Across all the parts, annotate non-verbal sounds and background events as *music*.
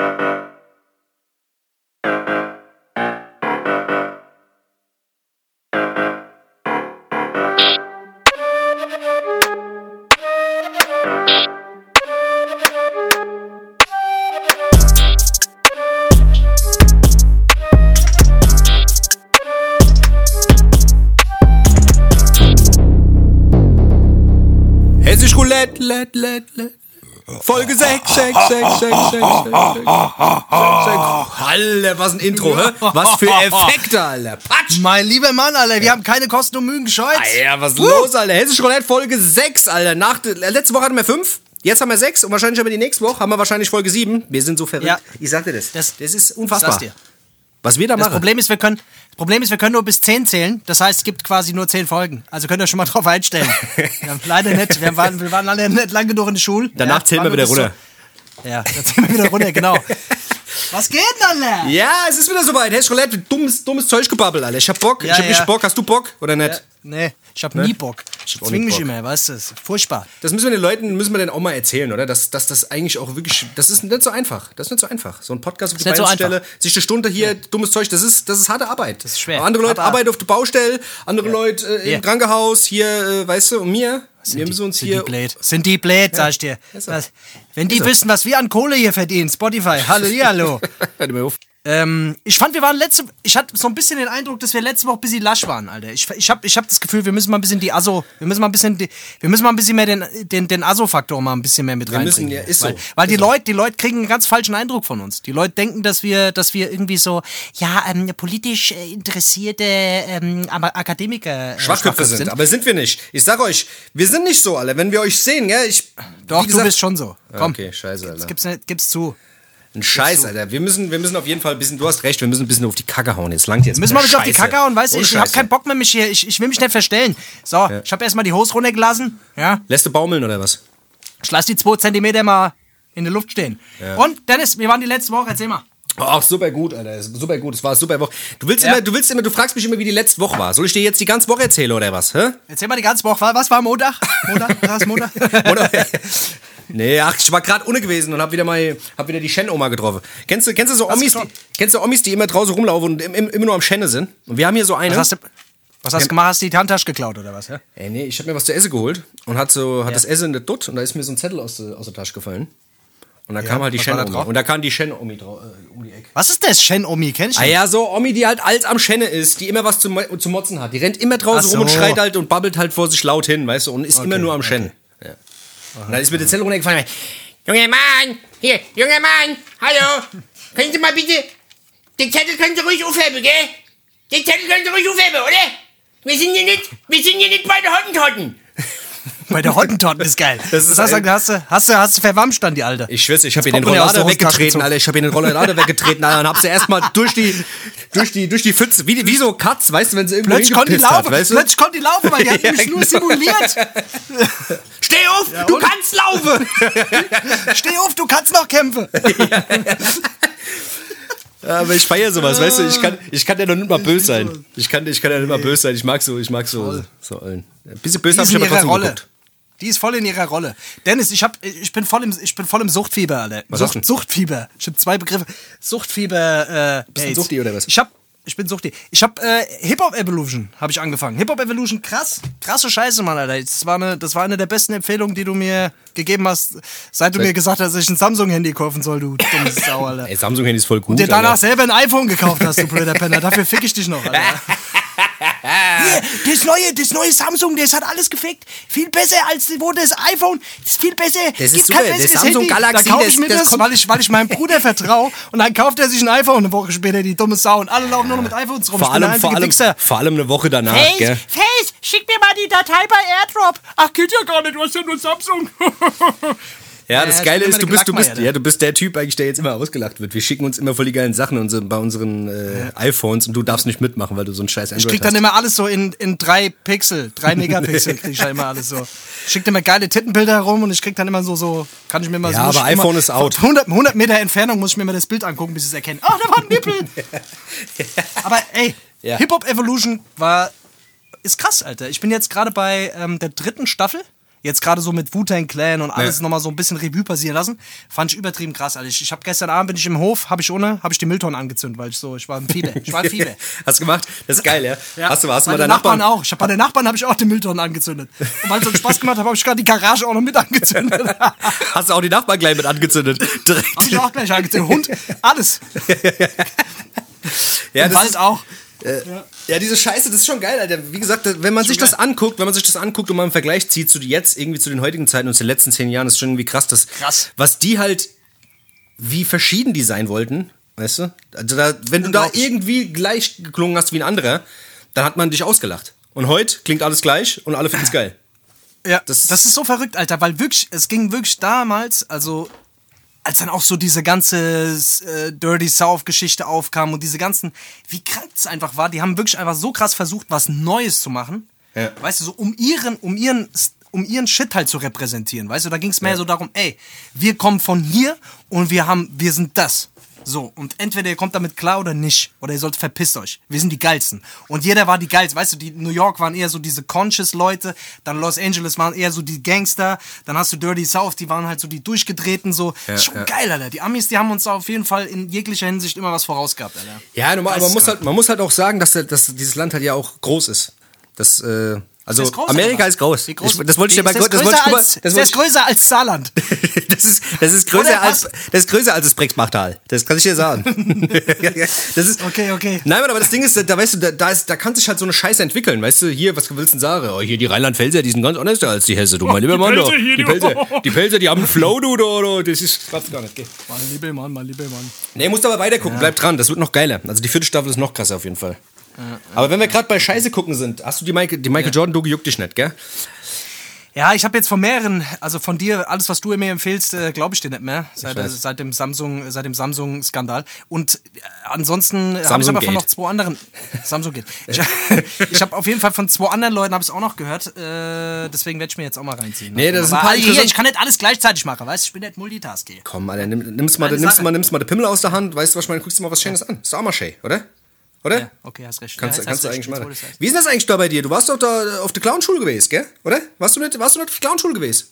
Thank you. 6, 6, 6, 6, 6, 6, 6, Alter, was ein Intro, hä? Was für Effekte, Alter. Patsch. Mein lieber Mann, Alter, wir haben keine Kosten und Mühen gescheut. Alter, was ist los, Alter? Hessisch Roulette, Folge 6, Alter. Nach, äh, letzte Woche hatten wir 5. Jetzt haben wir 6 und wahrscheinlich haben wir die nächste Woche, haben wir wahrscheinlich Folge 7. Wir sind so verrückt. Ja. Ich sagte das. Das- das ist unfassbar. sag's dir. Was wir da Das machen. Problem ist, wir können, das Problem ist, wir können nur bis 10 zählen. Das heißt, es gibt quasi nur 10 Folgen. Also könnt ihr schon mal drauf einstellen. *laughs* wir haben leider nicht. Wir waren, wir waren alle nicht lang genug in der Schule. Danach zählen wir wieder runter. zu- Ja, dann zählen wir wieder runter, genau. *laughs* Was geht denn, Alter? Ja, es ist wieder soweit. Hessisch Roulette, dummes, dummes Zeug gebabbelt, Alter. Ich hab Bock. Ja, ich hab ja. richtig Bock. Hast du Bock oder nicht? Nee, ich hab nie Bock. Ich auch zwing mich Bock. immer, weißt du? das Furchtbar. Das müssen wir den Leuten, müssen wir denn auch mal erzählen, oder? Dass, dass das eigentlich auch wirklich, das ist nicht so einfach. Das ist nicht so einfach. So ein Podcast auf die nicht so sich eine Stunde hier, dummes Zeug, das ist, das ist harte Arbeit. Das ist schwer. Aber andere Leute arbeiten auf der Baustelle, andere Leute äh, Ja. im Krankenhaus, hier, äh, weißt du, und mir, wir müssen uns sind hier... die blöd. Sind die blöd, sag ich dir. Was, wenn die wissen, was wir an Kohle hier verdienen, Spotify, hallo, *laughs* hallo. *laughs* Hört mir auf. Ähm, ich fand, wir waren letzte, ich hatte so ein bisschen den Eindruck, dass wir letzte Woche ein bisschen lasch waren, Alter. Ich, ich habe ich hab das Gefühl, wir müssen mal ein bisschen die Asso, wir müssen mal ein bisschen, die, wir müssen mal ein bisschen mehr den, den, den Asso-Faktor mal ein bisschen mehr mit Wir müssen, reinbringen. ja, ist so. Weil, weil die Leute, die Leute kriegen einen ganz falschen Eindruck von uns. Die Leute denken, dass wir, dass wir irgendwie so, ja, ähm, politisch äh, interessierte ähm, Akademiker äh, Schwachköpfe sind, aber sind wir nicht. Ich sag euch, wir sind nicht so, alle. Wenn wir euch sehen, gell, ich... Doch, gesagt, du bist schon so. Komm, Okay, scheiße, Alter. gib's, nicht- gib's zu. Ein Scheiß, Alter. Wir müssen, wir müssen auf jeden Fall ein bisschen, du hast recht, wir müssen ein bisschen auf die Kacke hauen. Jetzt langt jetzt. Müssen wir der mich auf die. Kacke hauen, weißt du? Ich, ich hab Scheiße. keinen Bock mehr, mich hier, ich, ich will mich nicht verstellen. So, ich habe erstmal die Hose runtergelassen, ja. Lässt du baumeln oder was? Ich lass die zwei Zentimeter mal in der Luft stehen. Und, Dennis, wir waren die letzte Woche, erzähl mal. Ach, super gut, Alter. Super gut. Es war eine super Woche. Du willst Ja. immer, du willst immer, du fragst mich immer, wie die letzte Woche war. Soll ich dir jetzt die ganze Woche erzählen oder was? Hä? Erzähl mal die ganze Woche. Was war Montag? Montag? Was Montag? *laughs* Oder? nee, ach, ich war gerade ohne gewesen und hab wieder mal, hab wieder die Shen-Oma getroffen. Kennst du, kennst du so Omis, die, kennst du Omis, die immer draußen rumlaufen und im, im, immer nur am Schenne sind? Und wir haben hier so eine. Was hast du, was hast du gemacht? Hast du die Handtasche geklaut oder was? Ja? Ey, nee, ich hab mir was zu essen geholt und hat so, hat das Essen in der Dutt und da ist mir so ein Zettel aus, aus der Tasche gefallen. Und da kam halt die Shen-Omi. drauf? Und da kam die Shen-Omi äh, um die Ecke. Was ist das? Shen Omi, kennst du? Ah ja, so Omi, die halt alt am Schenne ist, die immer was zu, zu motzen hat. Die rennt immer draußen Ach rum und so. schreit halt und babbelt halt vor sich laut hin, weißt du, und ist immer nur am Schennen. Ja. Und dann ist mir der Zettel runtergefallen. Junger Mann, hier, junger Mann, hallo. Können Sie mal bitte, den Zettel können Sie ruhig aufheben, gell? Den Zettel können Sie ruhig aufheben, oder? Wir sind hier nicht, wir sind hier nicht bei der Hottentotten. Bei der Hottentotten ist geil. Das ist das heißt, hast du, hast du, hast du verwamscht dann die Alte. Ich schwör's, ich habe ihr den Rollader weggetreten. Alter. Ich habe ihr den Rollader weggetreten, Alter, und hab sie erstmal durch die, durch die, durch die Pfütze, wie, wie so Katz, weißt du, wenn sie irgendwo Plötzlich konnte die hingepisst hat, laufen. weißt du? Plötzlich konnte die laufen, weil die *laughs* hat Ja, mich nur genau. simuliert. *laughs* Steh auf, du und? kannst laufen. *laughs* Steh auf, du kannst noch kämpfen. Ja, aber ich feier sowas, weißt du, ich kann, ich kann ja noch nicht mal böse sein. Ich kann, ich kann ja nicht mal böse sein. Ich mag so, ich mag so, so Ein bisschen böse Die hab ist ich aber trotzdem Rolle. geguckt. Die ist voll in ihrer Rolle. Dennis, ich, hab, ich, bin, voll im, ich bin voll im Suchtfieber, Alter. Was Sucht? Suchtfieber. Ich habe zwei Begriffe. Suchtfieber. Äh, Bist du. Suchti oder was? Ich hab, ich bin Suchti. Ich hab äh, Hip-Hop Evolution habe ich angefangen. Hip-Hop Evolution, krass. Krasse Scheiße, Mann, Alter. Das war, eine, das war eine der besten Empfehlungen, die du mir gegeben hast, seit du mir gesagt hast, dass ich ein Samsung-Handy kaufen soll, du dummes *laughs* Sau, Alter. Ey, Samsung-Handy ist voll gut. Der danach Alter. selber ein iPhone gekauft hast, du blöder Penner. Dafür fick ich dich noch, Alter. *laughs* Hier, das neue, das neue Samsung, das hat alles gefickt. Viel besser als wo das iPhone. Das ist viel besser. Das ist super. Das Samsung Handy. Galaxy, da kaufe ich mir das das, weil ich, weil ich meinem Bruder *laughs* vertraue. Und dann kauft er sich ein iPhone eine Woche später, die dumme Sau. Und alle laufen nur noch mit iPhones rum. Vor allem, vor allem, vor allem eine Woche danach, Face, gell? Face, schick mir mal die Datei bei Airdrop. Ach, geht ja gar nicht, du hast ja nur Samsung. *laughs* Ja, das Ja, Geile ich ist, du bist, du der bist, ja, du bist der Typ eigentlich, der jetzt immer ausgelacht wird. Wir schicken uns immer voll die geilen Sachen unsere, bei unseren äh, iPhones und du darfst nicht mitmachen, weil du so ein scheiß Android Ich krieg hast. dann immer alles so in, in drei Pixel, drei *laughs* Megapixel krieg ich dann immer alles so. Schickt immer geile Tittenbilder herum und ich krieg dann immer so, so, kann ich mir mal so. Ja, aber ich immer- iPhone ist out. von 100, 100 Meter Entfernung muss ich mir mal das Bild angucken, bis ich es erkenne. Ah, da war ein Nippel! *laughs* aber ey, Ja. Hip-Hop Evolution war, ist krass, Alter. Ich bin jetzt gerade bei ähm, der dritten Staffel. Jetzt gerade so mit Wu-Tang Clan und alles Ja. nochmal so ein bisschen Revue passieren lassen. Fand ich übertrieben krass, Alter. Ich, ich habe gestern Abend bin ich im Hof, habe ich ohne, habe ich die Mülltonnen angezündet, weil ich so, ich war im Fieber. Ich war im *laughs* Fieber. Hast du gemacht? Das ist geil, ja? Hast du, hast du mal Meine deinen Nachbarn, Nachbarn? auch. Ich hab, bei den Nachbarn habe ich auch die Mülltonnen angezündet. Und weil es so Spaß gemacht hat, habe ich gerade die Garage auch noch mit angezündet. habe *laughs* Hast du auch die Nachbarn gleich mit angezündet? *laughs* Direkt. ich auch gleich angezündet. Hund, alles. Ja, das Wald ist, auch. ja, diese Scheiße, das ist schon geil, Alter. Wie gesagt, wenn man sich das anguckt, wenn man sich das anguckt und mal einen Vergleich zieht zu jetzt, irgendwie zu den heutigen Zeiten und zu den letzten zehn Jahren, ist schon irgendwie krass, dass, Krass. was die halt, wie verschieden die sein wollten, weißt du? Also da, wenn du da irgendwie gleich geklungen hast wie ein anderer, dann hat man dich ausgelacht. Und heute klingt alles gleich und alle finden es *laughs* geil. Ja, Das- das, ist so verrückt, Alter, weil wirklich, es ging wirklich damals, also als dann auch so diese ganze äh, Dirty South-Geschichte aufkam und diese ganzen, wie krank es einfach war, die haben wirklich einfach so krass versucht, was Neues zu machen. Ja. Weißt du, so um ihren, um ihren, um ihren Shit halt zu repräsentieren. Weißt du, da ging es mehr so darum, ey, wir kommen von hier und wir haben, wir sind das. So, und entweder ihr kommt damit klar oder nicht. Oder ihr sollt verpisst euch. Wir sind die geilsten. Und jeder war die geilsten. Weißt du, die New York waren eher so diese conscious Leute, dann Los Angeles waren eher so die Gangster, dann hast du Dirty South, die waren halt so die durchgedrehten, so. ist schon ja. geil, Alter. Die Amis, die haben uns auf jeden Fall in jeglicher Hinsicht immer was vorausgehabt, Alter. Ja, normal, aber man muss, halt, man muss halt auch sagen, dass, dass dieses Land halt ja auch groß ist. Das, äh, also Ist groß, Amerika ist groß. Wie groß Ich, das wollte ich dir bei ist das größer mal, als, das das ist größer als Saarland. *laughs* das ist, *laughs* das ist größer Oder als, das ist größer als das Brexbachtal. Das kann ich dir sagen. *laughs* das ist, Okay, okay. Nein, aber das Ding ist, da, weißt du, da, da, ist, da kann sich halt so eine Scheiße entwickeln. Weißt du, hier, was willst du denn sagen? Oh, hier die Rheinland-Pfälzer, die sind ganz anders als die Hesse, du, mein lieber Mann. Die, du. Pelzer, die Pelzer, die haben einen Flow, du, du, du. Das ist, du gar nicht. Geh. Mein lieber Mann, mein lieber Mann. Nee, musst aber weiter gucken, bleib dran, das wird noch geiler. Also die vierte Staffel ist noch krasser auf jeden Fall. Aber wenn wir gerade bei Scheiße gucken sind, hast du die Michael, die Michael Jordan Doku juckt dich nicht, gell? Ja, ich habe jetzt von mehreren, also von dir, alles, was du mir empfiehlst, äh, glaube ich dir nicht mehr. Seit, äh, seit dem Samsung, seit dem Samsung-Skandal. Und äh, ansonsten habe ich aber von noch zwei anderen. Samsung geht. Ich, *laughs* ich habe auf jeden Fall von zwei anderen Leuten habe ich auch noch gehört. Äh, deswegen werde ich mir jetzt auch mal reinziehen. Nee, das ist ein Aber paar ich kann nicht alles gleichzeitig machen, weißt du? Ich bin nicht Multitasking. Komm, Alter, nimm, nimmst, mal, nimmst, Sache. mal, nimmst mal den Pimmel aus der Hand, weißt du was, ich meine, guckst dir mal was Schönes an. Ist auch mal schön, oder? Oder? Ja, okay, hast recht. Kannst, ja, kannst du eigentlich recht, mal. du das Wie ist das eigentlich da bei dir? Du warst doch da auf der Clownschule gewesen, gell? Oder? Warst du nicht, warst du nicht auf der Clownschule gewesen?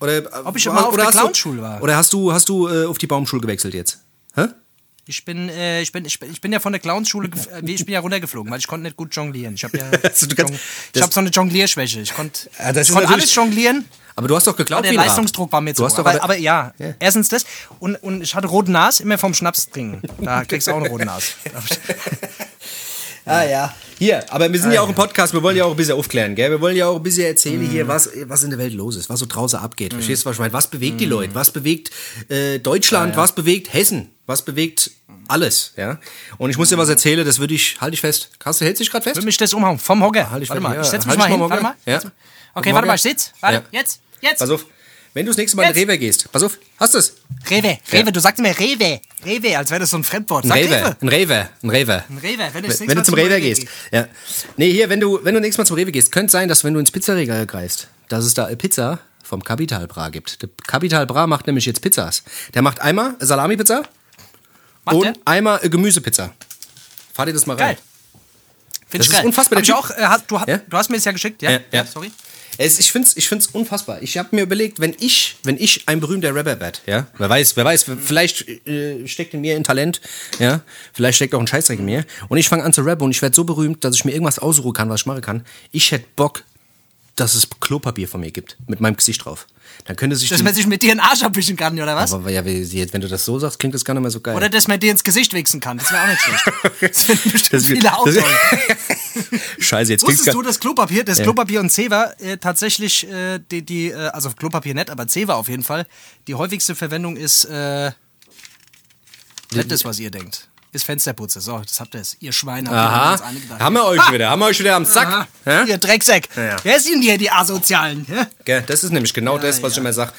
Oder, äh, Ob ich immer auf der Clownschule war? Oder hast du, hast du äh, auf die Baumschule gewechselt jetzt? Hä? Ich bin, äh, ich bin, ich bin, ich bin ja von der Clownsschule, äh, ich bin ja runtergeflogen, weil ich konnte nicht gut jonglieren. Ich habe ja, *laughs* Also kannst- ich habe so eine Jonglierschwäche. Ich konnte, Ja, ich konnte alles jonglieren. Aber du hast doch geglaubt, der. Leistungsdruck war mir zu hoch. Aber, aber- ja, erstens das. Und, und ich hatte rote Nase, immer vom Schnaps trinken. Da kriegst du auch eine rote Nase. *laughs* Ah ja. Hier, aber wir sind ja auch im Podcast, wir wollen ja auch ein bisschen aufklären, gell? Wir wollen ja auch ein bisschen erzählen hier, was, was in der Welt los ist, was so draußen abgeht. Verstehst du, was ich meine? Was bewegt die Leute? Was bewegt äh, Deutschland? Was bewegt Hessen? Was bewegt alles, ja? Und ich muss dir was erzählen, das würde ich, halt dich fest. Hast du, hältst dich gerade fest? Will mich das umhauen? Vom Hocker. Halt dich warte mal- mal, ja, ich setz mich halt mal hin. Warte mal. Ja. Okay, warte mal, ich sitz. Warte, Ja. jetzt, jetzt. Pass auf. Wenn du das nächste Mal in Jetzt. Rewe gehst, pass auf, hast du es? Rewe, Rewe, du sagst immer Rewe. Rewe, als wäre das so ein Fremdwort. Sag Rewe. Ein Rewe, ein Rewe. Ein Rewe, wenn, nächste Wenn du zum Rewe gehst. Ja. Nee, hier, wenn du, wenn du nächstes Mal zum Rewe gehst, könnte sein, dass wenn du ins Pizzaregal greifst, dass es da eine Pizza vom Capital Bra gibt. Der Capital Bra macht nämlich jetzt Pizzas. Der macht einmal Salami-Pizza und der? einmal Gemüsepizza. Fahr dir das mal rein. Geil. Finde Das ist geil. unfassbar, Hab ich auch, äh, du, hast, Ja? du hast mir das ja geschickt, ja? Ja, ja. sorry. Es, ich finde es ich find's unfassbar. Ich habe mir überlegt, wenn ich, wenn ich ein berühmter Rapper werde, ja, wer weiß, wer weiß, vielleicht äh, steckt in mir ein Talent, ja, vielleicht steckt auch ein Scheißdreck in mir und ich fange an zu rappen und ich werde so berühmt, dass ich mir irgendwas aussuchen kann, was ich machen kann. Ich hätte Bock, dass es Klopapier von mir gibt, mit meinem Gesicht drauf. Dann könnte sich Dass man sich mit dir in den Arsch abwischen kann, oder was? aber ja, wenn du das so sagst, klingt das gar nicht mehr so geil. Oder dass man dir ins Gesicht wichsen kann. Das wäre auch nicht schlecht. *laughs* Das finden bestimmt Das wird- viele auch das- toll. *laughs* Scheiße, jetzt Wusstest du, dass Klopapier, das Ja. Klopapier und Zewa äh, tatsächlich äh, die, die äh, also Klopapier nicht, aber Zewa auf jeden Fall, die häufigste Verwendung ist äh, nicht das, was ihr denkt. Ist Fensterputze. So, das habt ihr es. Ihr Schweine Aha, haben wir euch wieder, haben wir euch wieder am Sack. Aha. Ja? Ihr Drecksack. Ja. Wer sind hier die Asozialen? Ja? Das ist nämlich genau das, was ich ja. immer sag.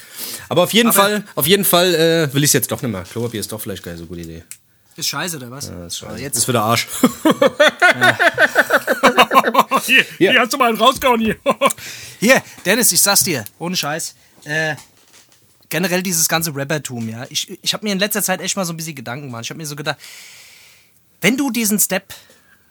Aber auf jeden Fall, auf jeden Fall äh, will ich es jetzt doch nicht mehr. Klopapier ist doch vielleicht keine so gute Idee. Ist scheiße, oder was? Das ist, scheiße. Aber jetzt ist für der Arsch. *laughs* Hier, hier hast du mal einen rausgehauen hier. *laughs* Hier, Dennis, ich sag's dir, ohne Scheiß. Äh, generell dieses ganze Rappertum, ja. Ich, ich habe mir in letzter Zeit echt mal so ein bisschen Gedanken gemacht. Ich habe mir so gedacht, wenn du diesen Step,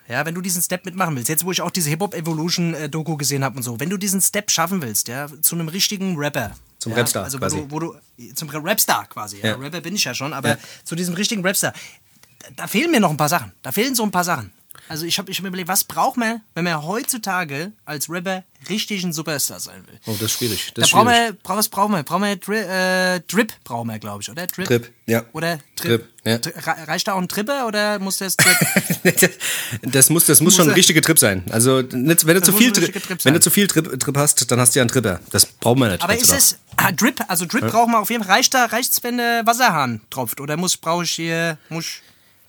ja, wenn du diesen Step mitmachen willst, jetzt wo ich auch diese Hip-Hop Evolution äh, Doku gesehen habe und so, wenn du diesen Step schaffen willst, ja, zu einem richtigen Rapper. Zum ja, Rapstar also quasi. Wo du, wo du, zum Rapstar quasi. Ja. Ja. Rapper bin ich ja schon, aber Ja. zu diesem richtigen Rapstar, da fehlen mir noch ein paar Sachen. Da fehlen so ein paar Sachen. Also ich habe ich hab mir überlegt, was braucht man, wenn man heutzutage als Rapper richtig ein Superstar sein will? Oh, das ist schwierig. Das Da brauchen wir, brauch, was brauchen wir? Brauchen wir Dri äh, Drip, brauchen wir, glaube ich, oder? Drip? Drip, ja. Oder Trip? Drip, ja. Reicht da auch ein Tripper oder muss das Drip? *laughs* das muss, das muss schon ein er- richtiger Trip sein. Also, nicht, wenn, du zu muss viel, ein Tri richtiger Trip wenn du zu viel Trip, Trip hast, dann hast du ja einen Tripper. Das braucht man nicht. Aber ist heutzutage. es ah, Drip? Also Drip brauchen wir auf jeden Fall. Reicht da, reicht's, wenn der Wasserhahn tropft? Oder muss brauche ich hier muss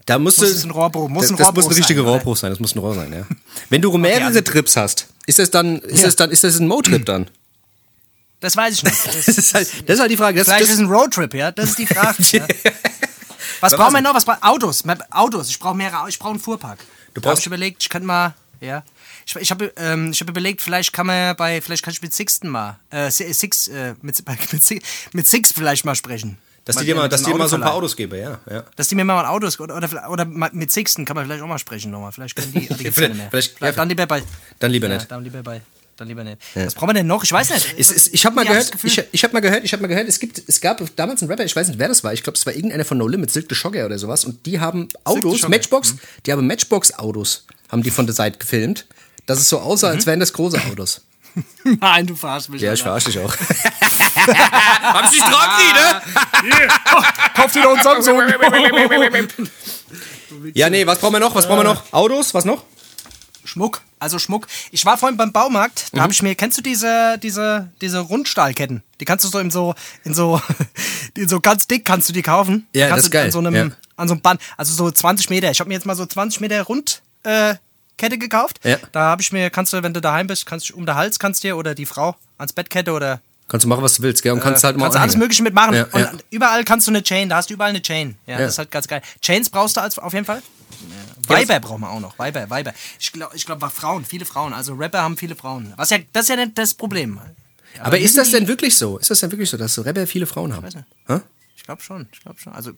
Da musst muss du- es ein Rohrbruch- muss das, ein das muss Rohrbruch ein richtiger? Rohrbruch sein. Das muss ein Rohr sein, ja. *laughs* Wenn du mehrere also- Trips hast, ist das dann, ist Ja. das dann, ist das ein Mo-Trip dann? Das weiß ich nicht. *laughs* Das Das, ist halt, das ist halt die Frage. Das, vielleicht das, ist es ein Roadtrip, ja? Das ist die Frage. *laughs* ja. Was brauchen wir noch? Was Autos. Autos. Ich brauche mehrere. Ich brauche einen Fuhrpark. Du brauchst- ich überlegt, ich kann mal, ja. Ich, ich habe ähm, ich hab überlegt, vielleicht kann man bei, vielleicht kann ich mit Sixten mal, äh, Si- Six, äh, mit, mit Six vielleicht mal sprechen. Dass die dir mal, dass die mal so ein paar. Autos geben, ja. ja. Dass die mir mal Autos oder, oder, oder mit Sixten kann man vielleicht auch mal sprechen nochmal. Vielleicht können die, *laughs* die Vielleicht- mehr. vielleicht- Vielleicht dann lieber bei. Dann lieber ja, nicht. Dann lieber bei. Dann lieber nicht. Was brauchen wir denn noch? Ich weiß nicht. Es, es, ich habe mal Ja, gehört, ich, ich habe mal gehört, ich habe mal gehört, es gibt, es gab damals einen Rapper, ich weiß nicht, wer das war, ich glaube, es war irgendeiner von No Limit, Silk the Shocker oder sowas, und die haben Autos, Shocker. Matchbox, die haben Matchbox-Autos, haben die von der Seite gefilmt, dass es so aussah, als wären das große Autos. *laughs* Nein, du verarschst mich. Ja, ich Alter. verarsche dich auch. *laughs* Hab ich dich drauf, ne? Kauft ihr doch einen Samsung. *laughs* Ja, nee, was brauchen wir noch? Was brauchen wir noch? Autos, was noch? Schmuck, also Schmuck. Ich war vorhin beim Baumarkt, Mhm. da habe ich mir, kennst du diese, diese, diese Rundstahlketten? Die kannst du so in so, in so, *laughs* in so ganz dick kannst du die kaufen. Ja, kannst das ist geil, An so einem, ja. an so einem Band, also so 20 Meter. Ich habe mir jetzt mal so 20 Meter Rund, äh, Kette gekauft. Ja. Da habe ich mir, kannst du, wenn du daheim bist, kannst du um den Hals kannst dir oder die Frau ans Bettkette oder Kannst du machen, was du willst, gell? Und kannst halt mal kannst alles. Mögliche mitmachen. Ja, und ja. überall kannst du eine Chain, da hast du überall eine Chain. Ja, das ist halt ganz geil. Chains brauchst du als, auf jeden Fall. Ja, Weiber brauchen wir auch noch. Weiber, Weiber. Ich glaube, ich glaub, Frauen, viele Frauen. Also Rapper haben viele Frauen. Was ja, das ist ja nicht das Problem. Aber ist das denn wirklich so? Ist das denn wirklich so, dass so Rapper viele Frauen haben? nicht. Hä? Ich glaube schon, ich glaube schon. Also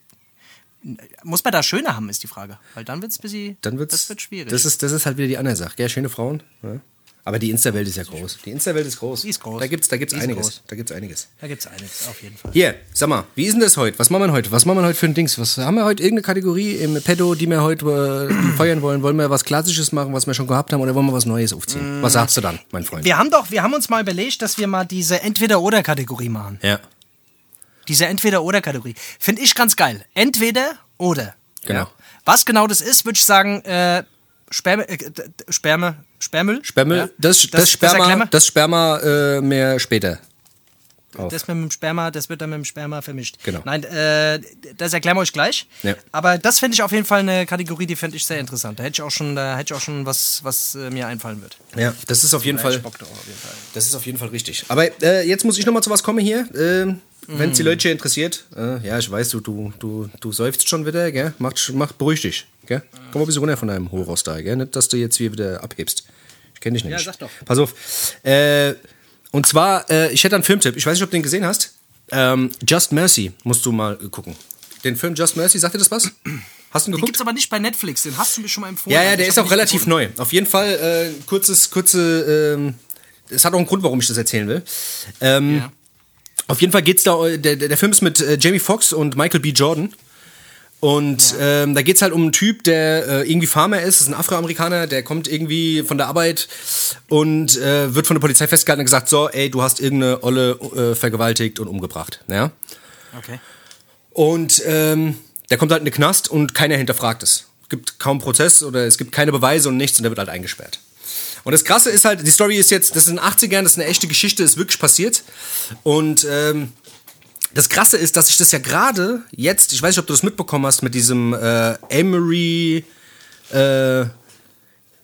muss man da schöner haben, ist die Frage. Weil dann wird's bisschen, Dann wird's, das wird schwierig. Das ist, das ist halt wieder die andere Sache, gell? Schöne Frauen. Ja. Aber die Insta-Welt ist ja groß. Die Insta-Welt ist groß. Die ist groß. Da gibt's, da gibt's Die einiges. groß. Da gibt's einiges. da gibt's einiges, auf jeden Fall. Hier, sag mal, wie ist denn das heute? Was machen wir heute? Was machen wir heute für ein Dings? Was haben wir heute irgendeine Kategorie im Pedo, die wir heute äh, *clears throat* feiern wollen? Wollen wir was Klassisches machen, was wir schon gehabt haben, oder wollen wir was Neues aufziehen? Was sagst du dann, mein Freund? Wir haben doch, wir haben uns mal überlegt, dass wir mal diese Entweder-Oder-Kategorie machen. Ja, Diese Entweder-Oder-Kategorie. Finde ich ganz geil. Entweder oder. genau. Was genau das ist, würde ich sagen, äh, Sperme, äh, d- d- Sperme, Sperrmüll? Spermel, Ja. das, das, das Sperma, wir. das Sperma äh, mehr später. Das mit dem Sperma, das wird dann mit dem Sperma vermischt. Genau. Nein, äh, das erklären wir euch gleich. Ja. Aber das finde ich auf jeden Fall eine Kategorie, die finde ich sehr interessant. Da hätte ich auch schon, da hätte ich auch schon was, was äh, mir einfallen wird. Ja, das ist auf jeden Fall. auf jeden Fall. Das ist auf jeden Fall richtig. Aber äh, jetzt muss ich noch mal zu was kommen hier. Ähm, Wenn es die Leute hier interessiert. Äh, ja, ich weiß, du, du, du, du seufzt schon wieder, gell? Mach, mach beruhig dich, gell? Komm mal ein bisschen runter von deinem Hochhaus da, gell? Nicht, dass du jetzt hier wieder abhebst. Ich kenne dich nämlich. sag doch. Pass auf. Äh, und zwar, äh, ich hätte einen Filmtipp. Ich weiß nicht, ob du den gesehen hast. Ähm, Just Mercy musst du mal äh, gucken. Den Film Just Mercy, sagt dir das was? Hast du ihn Den geguckt? gibt's aber nicht bei Netflix, den hast du mir schon mal empfohlen. Ja, ja, aber der ist auch relativ gefunden. neu. Auf jeden Fall äh, kurzes, kurze. Ähm, es hat auch einen Grund, warum ich das erzählen will. Ähm, Ja. Auf jeden Fall geht's da. Der, der der Film ist mit äh, Jamie Foxx und Michael B. Jordan. Und ähm, da geht's halt um einen Typ, der äh, irgendwie Farmer ist, ist ein Afroamerikaner, der kommt irgendwie von der Arbeit und äh, wird von der Polizei festgehalten und gesagt, so, ey, du hast irgendeine Olle äh, vergewaltigt und umgebracht. Ja? Okay. Und ähm, der kommt halt in den Knast und keiner hinterfragt es. Es gibt kaum Prozess oder es gibt keine Beweise und nichts und der wird halt eingesperrt. Und das Krasse ist halt, die Story ist jetzt, das ist in den 80ern, das ist eine echte Geschichte, ist wirklich passiert. Und ähm, das Krasse ist, dass ich das ja gerade jetzt, ich weiß nicht, ob du das mitbekommen hast, mit diesem äh, Emery, äh,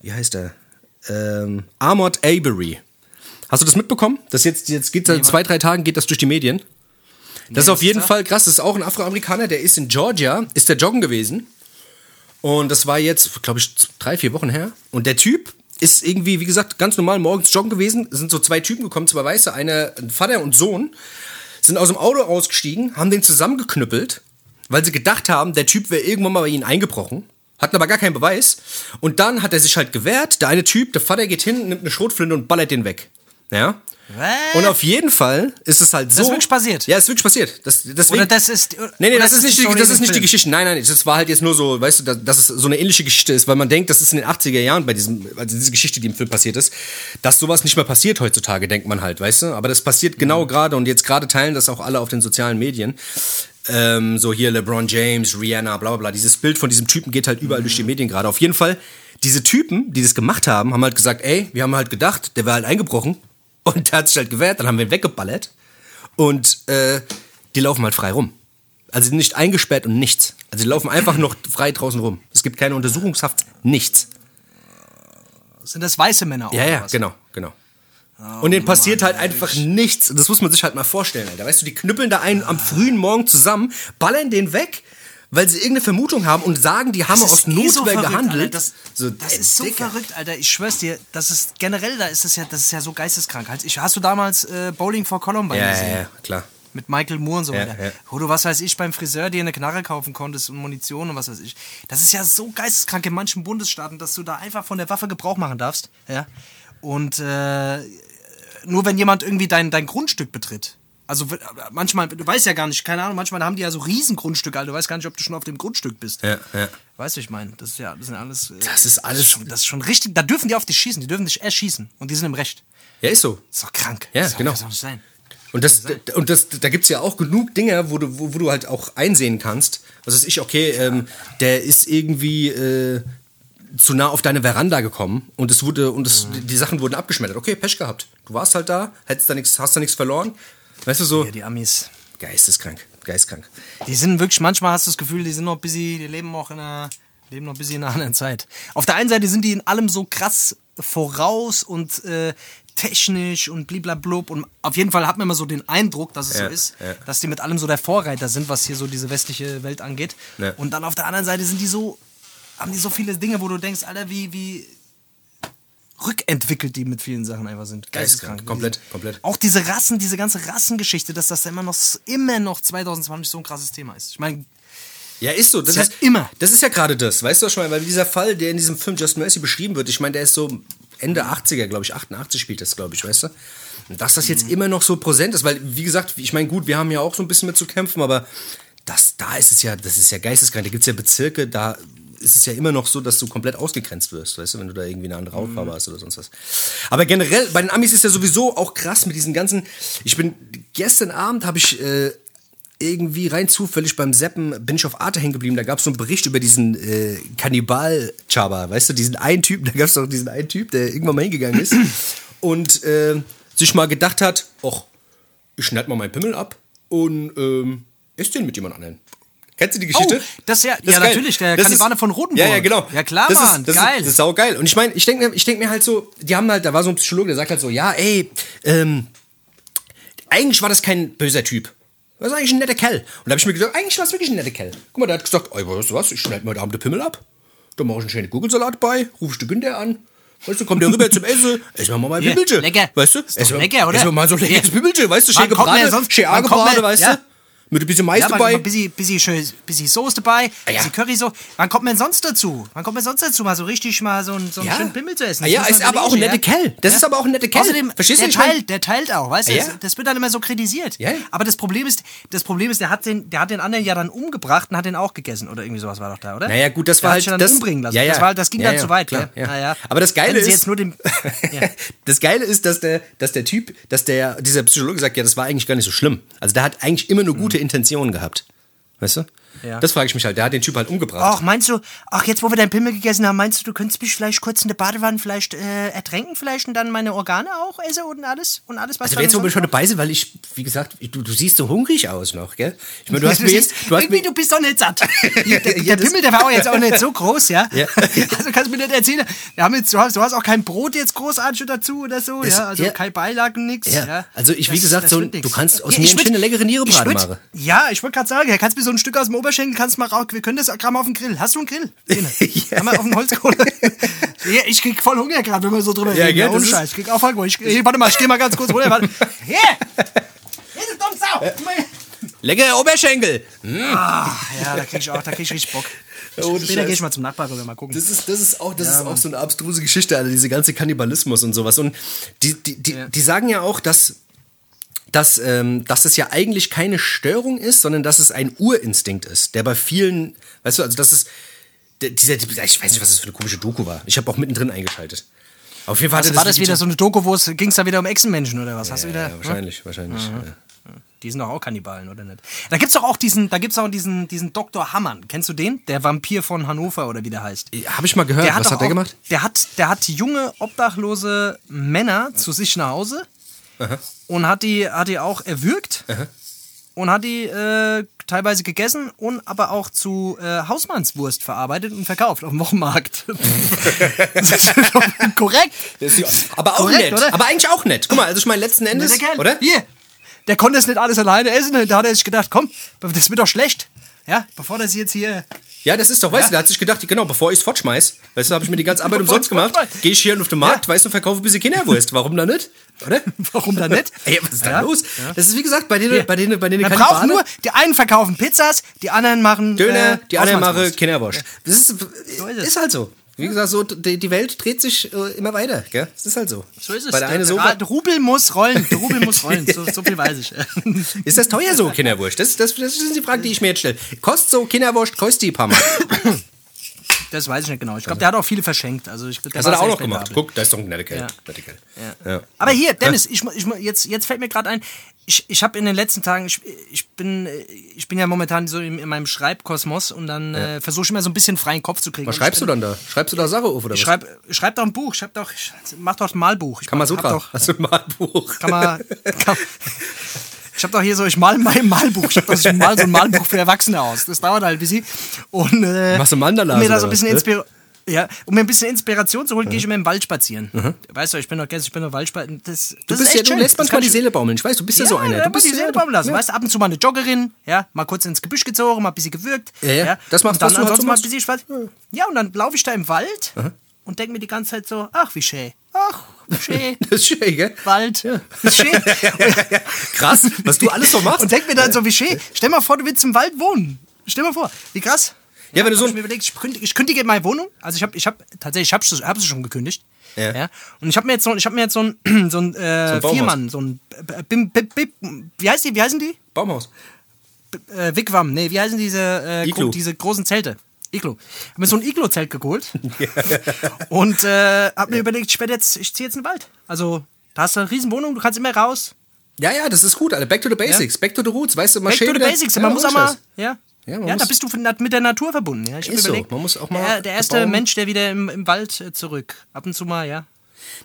wie heißt der? Ähm, Armored Avery. Hast du das mitbekommen? Das jetzt, jetzt geht seit zwei, drei Tagen geht das durch die Medien. Das ist auf jeden? Fall krass. Das ist auch ein Afroamerikaner, der ist in Georgia, ist der joggen gewesen. Und das war jetzt, glaube ich, drei, vier Wochen her. Und der Typ ist irgendwie, wie gesagt, ganz normal morgens joggen gewesen. Es sind so zwei Typen gekommen, zwei Weiße, einer, ein Vater und Sohn, sind aus dem Auto ausgestiegen, haben den zusammengeknüppelt, weil sie gedacht haben, der Typ wäre irgendwann mal bei ihnen eingebrochen, hatten aber gar keinen Beweis. Und dann hat er sich halt gewehrt. Der eine Typ, der Vater geht hin, nimmt eine Schrotflinte und ballert den weg. Ja. Was? Und auf jeden Fall ist es halt so. ist wirklich passiert? Ja, ist wirklich passiert. Das, deswegen, Oder das ist. Nee, nee, oder das ist nicht, die, das ist nicht die? Geschichte. Nein, nein, das war halt jetzt nur so, weißt du, dass, dass es so eine ähnliche Geschichte ist, weil man denkt, das ist in den 80er Jahren bei diesem, also diese Geschichte, die im Film passiert ist, dass sowas nicht mehr passiert heutzutage, denkt man halt, weißt du? Aber das passiert Mhm. genau gerade und jetzt gerade teilen das auch alle auf den sozialen Medien. Ähm, so hier LeBron James, Rihanna, bla bla bla. Dieses Bild von diesem Typen geht halt überall durch die Medien gerade. Auf jeden Fall, diese Typen, die das gemacht haben, haben halt gesagt, ey, wir haben halt gedacht, der wäre halt eingebrochen und der hat sich halt gewehrt, dann haben wir ihn weggeballert und äh, die laufen halt frei rum. Also nicht eingesperrt und nichts. Also die laufen einfach noch *clears throat* frei draußen rum. Es gibt keine Untersuchungshaft, nichts. Sind das weiße Männer auch? Ja, ja, was? genau, genau. und denen passiert halt einfach nichts. Und das muss man sich halt mal vorstellen, Alter. Weißt du, die knüppeln da einen am frühen Morgen zusammen, ballern den weg, weil sie irgendeine Vermutung haben und sagen, die haben aus ist eh so Notwehr verrückt, gehandelt. Alter. Das, so, das ist so Dicker. verrückt, Alter. Ich schwör's dir, das ist generell, da ist es ja, das ist ja so geisteskrank. Ich, hast du damals äh, Bowling for Columbine Ja, gesehen? ja, ja, klar. Mit Michael Moore und so Ja, weiter. ja. Wo du, was weiß ich, beim Friseur dir eine Knarre kaufen konntest und Munition und was weiß ich. Das ist ja so geisteskrank in manchen Bundesstaaten, dass du da einfach von der Waffe Gebrauch machen darfst. Ja. Und äh, nur wenn jemand irgendwie dein, dein Grundstück betritt. Also w- manchmal, du weißt ja gar nicht, keine Ahnung, manchmal haben die ja so Riesengrundstücke, Alter. Du weißt gar nicht, ob du schon auf dem Grundstück bist. Ja, ja. Weißt du, ich meine, das ist ja, das sind alles. äh, Das ist alles- schon, das ist schon richtig. Da dürfen die auf dich schießen, die dürfen dich erschießen. Und die sind im Recht. Ja, ist so. Das ist doch krank. Ja, das genau. Das soll nicht sein. Und, das, und das, da gibt's ja auch genug Dinge, wo du, wo, wo du halt auch einsehen kannst. Was weiß ich, okay, ähm, der ist irgendwie äh, zu nah auf deine Veranda gekommen und es wurde und es, die Sachen wurden abgeschmettert. Okay, Pech gehabt. Du warst halt da, hättest da nichts, hast da nichts verloren. Weißt du so? Ja, die Amis. Geisteskrank, geistkrank. Die sind wirklich, manchmal hast du das Gefühl, die sind noch busy, die leben auch in einer, leben noch busy in einer anderen Zeit. Auf der einen Seite sind die in allem so krass voraus und äh, technisch und bliblablub und auf jeden Fall hat man immer so den Eindruck, dass es Ja, so ist, ja. dass die mit allem so der Vorreiter sind, was hier so diese westliche Welt angeht. Ja. Und dann auf der anderen Seite sind die so, haben die so viele Dinge, wo du denkst, Alter, wie, wie rückentwickelt die mit vielen Sachen einfach sind. Geisteskrank, komplett, Diese- komplett. Auch diese Rassen, diese ganze Rassengeschichte, dass das immer noch, immer noch 2020 so ein krasses Thema ist. Ich meine, Ja, ist so. Das Ist ist, ja immer. Das ist ja gerade das, weißt du schon mal, weil dieser Fall, der in diesem Film Just Mercy beschrieben wird, ich meine, der ist so Ende 80er, glaube ich, 88 spielt das, glaube ich, weißt du? Und dass das jetzt immer noch so präsent ist, weil, wie gesagt, ich meine, gut, wir haben ja auch so ein bisschen mit zu kämpfen, aber das, da ist es ja, das ist ja geisteskrank. Da gibt es ja Bezirke, da ist es ja immer noch so, dass du komplett ausgegrenzt wirst, weißt du, wenn du da irgendwie eine andere Hautfarbe hast oder sonst was. Aber generell, bei den Amis ist ja sowieso auch krass mit diesen ganzen. Ich bin, gestern Abend habe ich äh, irgendwie rein zufällig beim Seppen bin ich auf Arte hängen geblieben. Da gab es so einen Bericht über diesen äh, Kannibal-Chaba, weißt du, diesen einen Typen, *laughs* da gab es doch diesen einen Typ, der irgendwann mal hingegangen ist *clears throat* und äh, sich mal gedacht hat, ach, ich schneid mal meinen Pimmel ab und ähm, esse den mit jemand anderen. Kennst du die Geschichte? Oh, das ja- ja, ist geil. natürlich, der Das Kannibale ist- von Rotenburg. Ja, ja, genau. Ja, klar, das Mann, ist, das geil. Ist, das ist saugeil. Und ich meine, ich denke mir, ich denk mir halt so, die haben halt, da war so ein Psychologe, der sagt halt so, ja, ey, ähm, eigentlich war das kein böser Typ. Das war eigentlich ein netter Kerl. Und da habe ich mir gedacht, eigentlich war es wirklich ein netter Kerl. Guck mal, der hat gesagt, ey, weißt du was, ich schneide mir heute Abend den Pimmel ab. Da mache ich einen schönen Gurkelsalat bei, rufe ich den Günther an. Weißt du, kommt der rüber zum Essen, *laughs* essen wir mal mein Hier, Pimmelchen. lecker. Weißt du? Ist Essen wir- lecker, oder? Essen wir mal so ein leckeres. Pimmelchen, weißt du, schön gebraten, schön angebraten, weißt ja. du? Mit ein bisschen Mais Ja, dabei. ein bisschen, bisschen, schön, bisschen Soße dabei, ja. bisschen Curry so. Wann kommt man sonst dazu? Wann kommt man sonst dazu, mal so richtig mal so, einen- so einen Ja. schönen Pimmel zu essen? Ah ja, Das muss ist aber auch ein netter Kerl. Das ist aber auch ein netter Kerl. Außerdem, Verstehst du, der mein- teilt, der teilt auch, weißt du? Ja. Das, das wird dann immer so kritisiert. Ja. Aber das Problem ist, das Problem ist, der hat den, der hat den anderen ja dann umgebracht und hat den auch gegessen oder irgendwie sowas war doch da, oder? Naja, gut, das der war halt. dann das, umbringen lassen. Ja, ja. Das, war, das ging ja, dann ja, zu weit, klar, gell? ja. Aber das Geile ist. *laughs* ja. Das Geile ist, dass der, dass der Typ, dass der, dieser Psychologe sagt, ja, das war eigentlich gar nicht so schlimm. Also der hat eigentlich immer nur gute Intentionen gehabt. Weißt du? Ja. Das frage ich mich halt. Der hat den Typ halt umgebracht. Ach, meinst du, ach, jetzt wo wir deinen Pimmel gegessen haben, meinst du, du könntest mich vielleicht kurz in der Badewanne vielleicht äh, ertränken vielleicht und dann meine Organe auch essen und alles? Und alles, was also jetzt, wo wir schon dabei sind, weil ich, wie gesagt, du, du siehst so hungrig aus noch, gell? Ich meine, du hast *laughs* Du mir siehst, jetzt, du hast irgendwie, mir, du bist doch nicht satt. *laughs* Der, der Ja, Pimmel, der war auch jetzt auch nicht so groß, ja? Ja. *laughs* Also kannst du mir nicht erzählen, wir haben jetzt, du, hast, du hast auch kein Brot jetzt großartig dazu oder so, Das- ja? Also ja. kein Beilagen, nix. Ja. Also ich, wie Das- gesagt, so, du kannst aus mir ich Nierenbraten würd- machen. Ja, ich wollte gerade sagen, kannst mir so ein Stück aus dem Oberschenkel, kannst mal raus, wir können das Gramm auf den Grill. Hast du einen Grill? *laughs* Ja. Haben wir auf den Holzkohle? *laughs* ja, ich krieg voll Hunger gerade, wenn wir so drüber Ja, reden. gell, ohne ist- Scheiß. Ich krieg auch voll Hunger. Ich, hey, warte mal, ich geh mal ganz kurz runter. Warte. *laughs* Hier! Hier, du dumme Sau! Lecker Oberschenkel. Ja, da krieg ich auch, da krieg ich richtig Bock. Oh, Später gehe ich mal zum Nachbarn rüber, mal gucken. Das ist, das ist auch, das ist auch so eine abstruse Geschichte, also diese ganze Kannibalismus und sowas. Und die, die, die, Ja. die sagen ja auch, dass, dass, ähm, dass es ja eigentlich keine Störung ist, sondern dass es ein Urinstinkt ist, der bei vielen, weißt du, also das ist, der- dieser, ich weiß nicht, was das für eine komische Doku war. Ich habe auch mittendrin eingeschaltet. Auf jeden Fall Also war das wieder so eine Doku, wo es ging da wieder um Echsenmenschen oder was? Hast du Ja, wieder? ja, wahrscheinlich, wahrscheinlich. Ja. Die sind doch auch Kannibalen, oder nicht? Da gibt's doch auch diesen, da gibt's auch diesen, diesen Dr. Hammann. Kennst du den? Der Vampir von Hannover oder wie der heißt. Habe ich mal gehört, was doch hat der auch, gemacht? Der hat, der hat junge, obdachlose Männer zu sich nach Hause und hat die, hat die auch erwürgt und hat die äh, teilweise gegessen und aber auch zu äh, Hausmannswurst verarbeitet und verkauft auf dem Wochenmarkt. *laughs* das ist doch korrekt. Das ist- Aber auch Korrekt, nett. oder? Aber eigentlich auch nett. Guck mal, also ich meine, letzten Endes, Der Kerl, oder? Hier. Der konnte es nicht alles alleine essen. Da hat er sich gedacht, komm, das wird doch schlecht. Ja, bevor das jetzt hier. Ja, das ist doch, weißt Ja. du, der hat sich gedacht, genau, bevor ich es fortschmeiß, weißt du, habe ich mir die ganze Arbeit umsonst gemacht, gehe ich hier auf den Markt, weißt du, verkaufe ein bisschen Kinderwurst. Warum da nicht? Oder? *laughs* Warum da nicht? Ey, was ist da Ja. los? Das ist wie gesagt, bei denen, Hier. bei denen, bei denen Man braucht nur, die einen verkaufen Pizzas, die anderen machen. Döner, äh, die anderen machen. Kinderwurst. Das ist, ist es. ist halt so. Wie gesagt, so, die, die Welt dreht sich äh, immer weiter, gell? Das ist halt so. So ist es. Bei der eine der, so, der Rubel muss rollen. Der Rubel muss rollen. *laughs* So, so viel weiß ich. *laughs* ist das teuer so, Kinderwurst? Das, das, das ist die Frage, die ich mir jetzt stelle. Kostet so Kinderwurst, kostet die ein paar Mal? Das weiß ich nicht genau. Ich glaube, der hat auch viele verschenkt. Also ich, Das hat er auch noch gemacht. Guck, da ist doch ein Kerl. Ja. Ja. Ja. Aber hier, Dennis, ich, ich, jetzt, jetzt fällt mir gerade ein, ich, ich habe in den letzten Tagen, ich, ich, bin, äh, ich bin ja momentan so in, in meinem Schreibkosmos und dann äh, versuche ich immer so ein bisschen freien Kopf zu kriegen. Was schreibst ich, du dann da? Schreibst du da Sache auf oder Ich was? schreibe schreib doch ein Buch, ich doch, ich mach doch ein Malbuch. Ich Kann man so hab dran? doch, Hast du ein Malbuch? kann man, *laughs* kann, ich habe doch hier so, ich mal mein Malbuch, ich, hab doch, mal so ein Malbuch für Erwachsene aus. Das dauert halt ein bisschen. Und, äh, Machst du Mandalas um mir da so ein bisschen ne? Inspira ja, um mir ein bisschen Inspiration zu holen, gehe ich immer im Wald spazieren. Weißt du, ich bin doch gestern, ich bin doch Wald spazieren. Das, Du das bist ist ja, du lässt Das manchmal kann die Seele baumeln. Ich weiß, du bist ja, so einer. Ja, Du mal bist die ja, Seele baumeln lassen. Ja. Weißt du, ab und zu mal eine Joggerin, ja, mal kurz ins Gebüsch gezogen, mal ein bisschen gewürgt. Ja, ja. Das machst dann was du so ansonsten mal ein bisschen Spaß. Ja, und dann laufe ich da im Wald und denke mir die ganze Zeit so, ach, wie schön. Ach, schön. *laughs* Das ist schön, gell? Wald. Wie schön. *laughs* Krass, was du alles so machst. Und denk mir dann so, wie schön. Stell mal vor, du willst im Wald wohnen. Stell mal vor, wie krass. Ja, wenn du so hab ein- ich mir überlegt, ich, kündige, ich kündige meine Wohnung. Also ich habe, ich habe tatsächlich, ich habe sie hab schon gekündigt. Ja. Und ich habe mir jetzt so, ich habe mir jetzt so ein, *clears throat* so ein, äh, Baumhaus. Viermann, so ein, äh, Bim, Bim, Bim, wie heißt die, wie heißen die? Baumhaus. Äh, Wigwam, nee, wie heißen diese, äh, gro diese großen Zelte? Iglo. Hab mir so ein Iglo-Zelt geholt *laughs* und äh, hab mir überlegt, ich jetzt, ich ziehe jetzt in den Wald. Also, da hast du eine riesen Wohnung, du kannst immer raus. Ja, ja, das ist gut, Alter. Back to the Basics. Back to the roots. Weißt du, mal Back to schön the wieder- Basics. Man muss auch mal, ja. Ja, Ja, man da muss- bist du von- mit der Natur verbunden. Ja, ich hab Ist so. Man muss auch mal Der, der erste gebaut- Mensch, der wieder im, im Wald äh, zurück. Ab und zu mal, ja.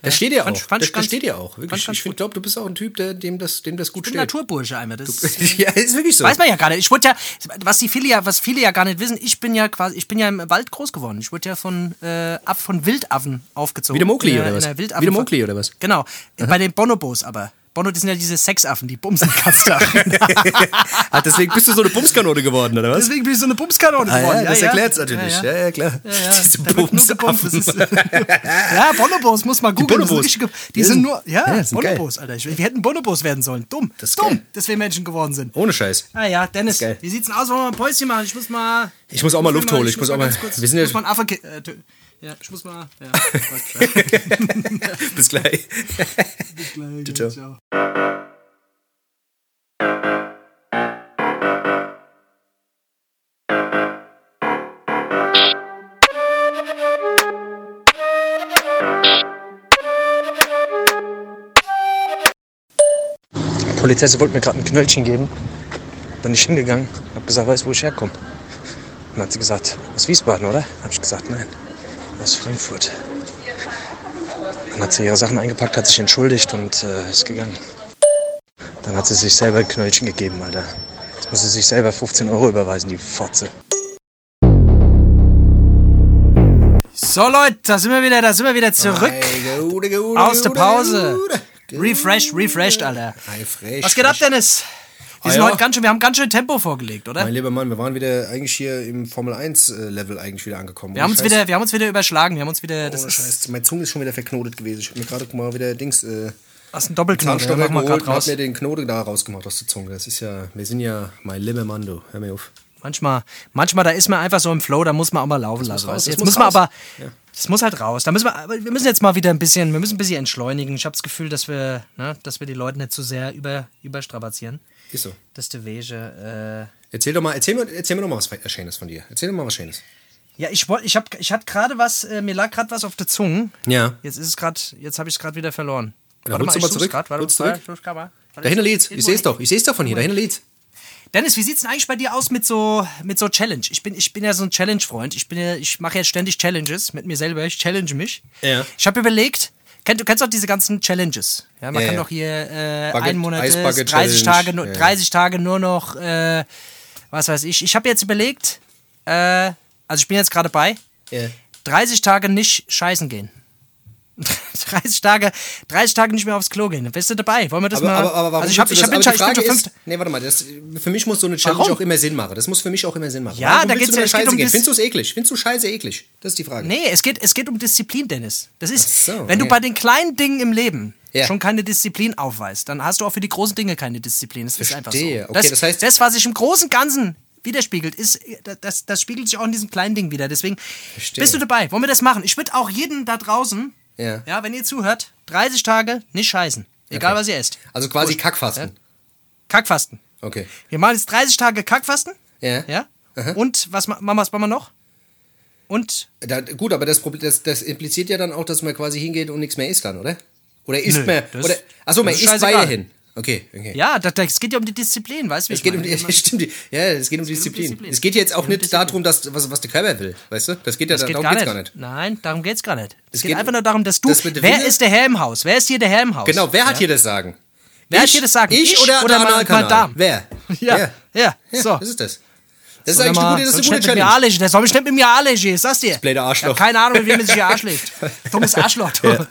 Das steht dir auch. Fand ich- fand das, das steht dir auch. fand Wirklich. ich ganz Ich glaube, du bist auch ein Typ, der, dem, das, dem das gut Ich bin steht. Naturbursche einmal. Das *laughs* ja, ist wirklich so. weiß man ja gar nicht. Ich wurde ja, was die viele ja, was viele ja gar nicht wissen, ich bin ja quasi, ich bin ja im Wald groß geworden. Ich wurde ja von, äh, ab von Wildaffen aufgezogen. Wie der Mowgli oder was? Wie der Mowgli oder was? Genau. Bei den Bonobos aber. Bono, das sind ja diese Sexaffen, die bumsen. *laughs* Ah, deswegen bist du so eine Bumskanone geworden, oder was? Deswegen bin ich so eine Bumskanone Ah, geworden. ja, das natürlich. Ja, Ja, ja. ja, klar. Ja, ja, Diese gebumst. Das ist- ja, Bonobos muss man googeln. sind Bonobos. Die sind nur, ja. Bonobos, Alter. Wir hätten Bonobos werden sollen. Dumm. Das ist Dumm, geil. dass wir Menschen geworden sind. Ohne Scheiß. Ah ja, Dennis, wie sieht's denn aus, wollen wir ein Päuschen machen? Ich muss mal... Ich muss auch mal Luft holen. Ich muss auch mal. Wir sind ja. Ja, ich muss mal... Ja, *laughs* weiß Bescheid. Bis gleich. Ciao. Ciao. Die Polizistin wollte mir gerade ein Knöllchen geben. Bin ich hingegangen, hab gesagt, weißt du, wo ich herkomme? Dann hat sie gesagt, aus Wiesbaden, oder? Hab ich gesagt, nein, aus Frankfurt. Dann hat sie ihre Sachen eingepackt, hat sich entschuldigt und äh, ist gegangen. Dann hat sie sich selber ein Knöllchen gegeben, Alter. Jetzt muss sie sich selber 15 Euro überweisen, die Fotze. So Leute, da sind wir wieder, da sind wir wieder zurück. Aus der Pause. Refreshed, refreshed, Alter. Was geht ab, Dennis? Wir Ah, sind ja. heute ganz schön, wir haben ganz schön Tempo vorgelegt, oder? Mein lieber Mann, wir waren wieder eigentlich hier im Formel 1 äh, eigentlich wieder angekommen. Wir haben uns wieder, wir haben uns wieder überschlagen, wir haben uns wieder, das Ohne ist, Scheiß. Meine Zunge ist schon wieder verknotet gewesen. Ich habe mir gerade mal wieder Dings. Äh, Hast einen Doppelknoten, Zahnstocher mach mal hab raus. mir den Knoten da rausgemacht aus der Zunge. Das ist ja, wir sind ja mein Limmermando. Hör mir auf. Manchmal, manchmal, da ist man einfach so im Flow, da muss man auch mal laufen lassen. raus, weißt du? das Jetzt muss muss man raus. aber, das muss halt raus. Da müssen wir, wir müssen jetzt mal wieder ein bisschen, wir müssen ein bisschen entschleunigen. Ich habe das Gefühl, dass wir, ne, dass wir die Leute nicht zu sehr über, überstrapazieren. Ist so. Das ist der Wege. Äh, Erzähl doch mal, erzähl mir, erzähl mir doch mal was Schönes von dir. Erzähl doch mal was Schönes. ja, ich wollte, ich hab, ich hatte gerade was, äh, mir lag gerade was auf der Zunge. Ja. Jetzt ist es gerade, jetzt habe ich es gerade wieder verloren. Ja, holst du ich mal such's zurück. grad, warte, Holst warte, zurück. ich mal. Warte, Dahinter liegt's. Ich irgendwo- seh's doch. Ich seh's doch von hier. Dahinter liegt's. Dennis, wie sieht's denn eigentlich bei dir aus mit so mit so Challenge? Ich bin ich bin ja so ein Challenge Freund. Ich bin ja ich mache ja ständig Challenges mit mir selber. Ich challenge mich. Ja. Ich habe überlegt, kennt, du kennst doch diese ganzen Challenges. Ja, man Ja, kann doch hier äh, Bucket- ein Monat, Ice Bucket 30 Challenge. Tage, nur, Ja. 30 Tage nur noch äh, was weiß ich. Ich habe jetzt überlegt, äh, also ich bin jetzt gerade bei Ja. 30 Tage nicht scheißen gehen. 30 Tage, 30 Tage nicht mehr aufs Klo gehen. Bist du dabei? Wollen wir das Aber, mal? aber, aber warum also ich habe ich du hab, das? ich Aber hab, die ich bin Frage schon fünf, nee, warte mal, das, für mich muss so eine Challenge Warum? auch immer Sinn machen. Das muss für mich auch immer Sinn machen. Ja, Warum da geht's ja- es geht um gehen? das- Findest du es eklig? Findest du scheiße eklig? Das ist die Frage. Nee, es geht, es geht um Disziplin, Dennis. Das ist, so, wenn du ja. bei den kleinen Dingen im Leben Ja. schon keine Disziplin aufweist, dann hast du auch für die großen Dinge keine Disziplin. Das ist einfach so. Verstehe. Okay, das, das heißt- das, was sich im Großen und Ganzen widerspiegelt, ist, das, das spiegelt sich auch in diesem kleinen Ding wieder. Deswegen Verstehe. bist du dabei. Wollen wir das machen? Ich würde auch jeden da draußen, Ja. ja, wenn ihr zuhört, 30 Tage nicht scheißen. Egal, Okay. was ihr esst. Also quasi Kackfasten. Kackfasten. Okay. Wir machen jetzt 30 Tage Kackfasten. Ja. Ja. Und was ma- machen wir was machen wir noch? Und Da, gut, aber das, Problem- das, das impliziert ja dann auch, dass man quasi hingeht und nichts mehr isst dann, oder? Oder isst Nö, man. das- Oder, achso, man isst weiterhin. Okay, okay. ja, das, das geht ja um die Disziplin, weißt du? *laughs* Es geht um die, stimmt, ja, es geht um Disziplin. Disziplin. Es geht jetzt auch Es geht um nicht Disziplin. darum, dass, was, was der Körper will, weißt du? Das geht ja, Das geht darum gar geht's nicht. gar nicht. Nein, darum geht's gar nicht. Es, Es geht, geht- einfach nur darum, dass du. das wer Wille- ist der Herr im Haus? Wer ist hier der Herr im Haus? Genau, wer hat ja? hier das Sagen? Wer hat ich, hier das Sagen? Ich, Ich oder, oder mein Darm? Wer? *laughs* Ja, ja, ja so. Das ist das. Das ist eigentlich eine gute, das ist eine ich gute nicht mit mir Challenge. anlegen? Der soll mich nicht mit mir anlegen, ist das dir? blöder Arschloch. Hab keine Ahnung, mit wem man sich hier anschlägt. *laughs* Dummes Arschloch. Du. Ja.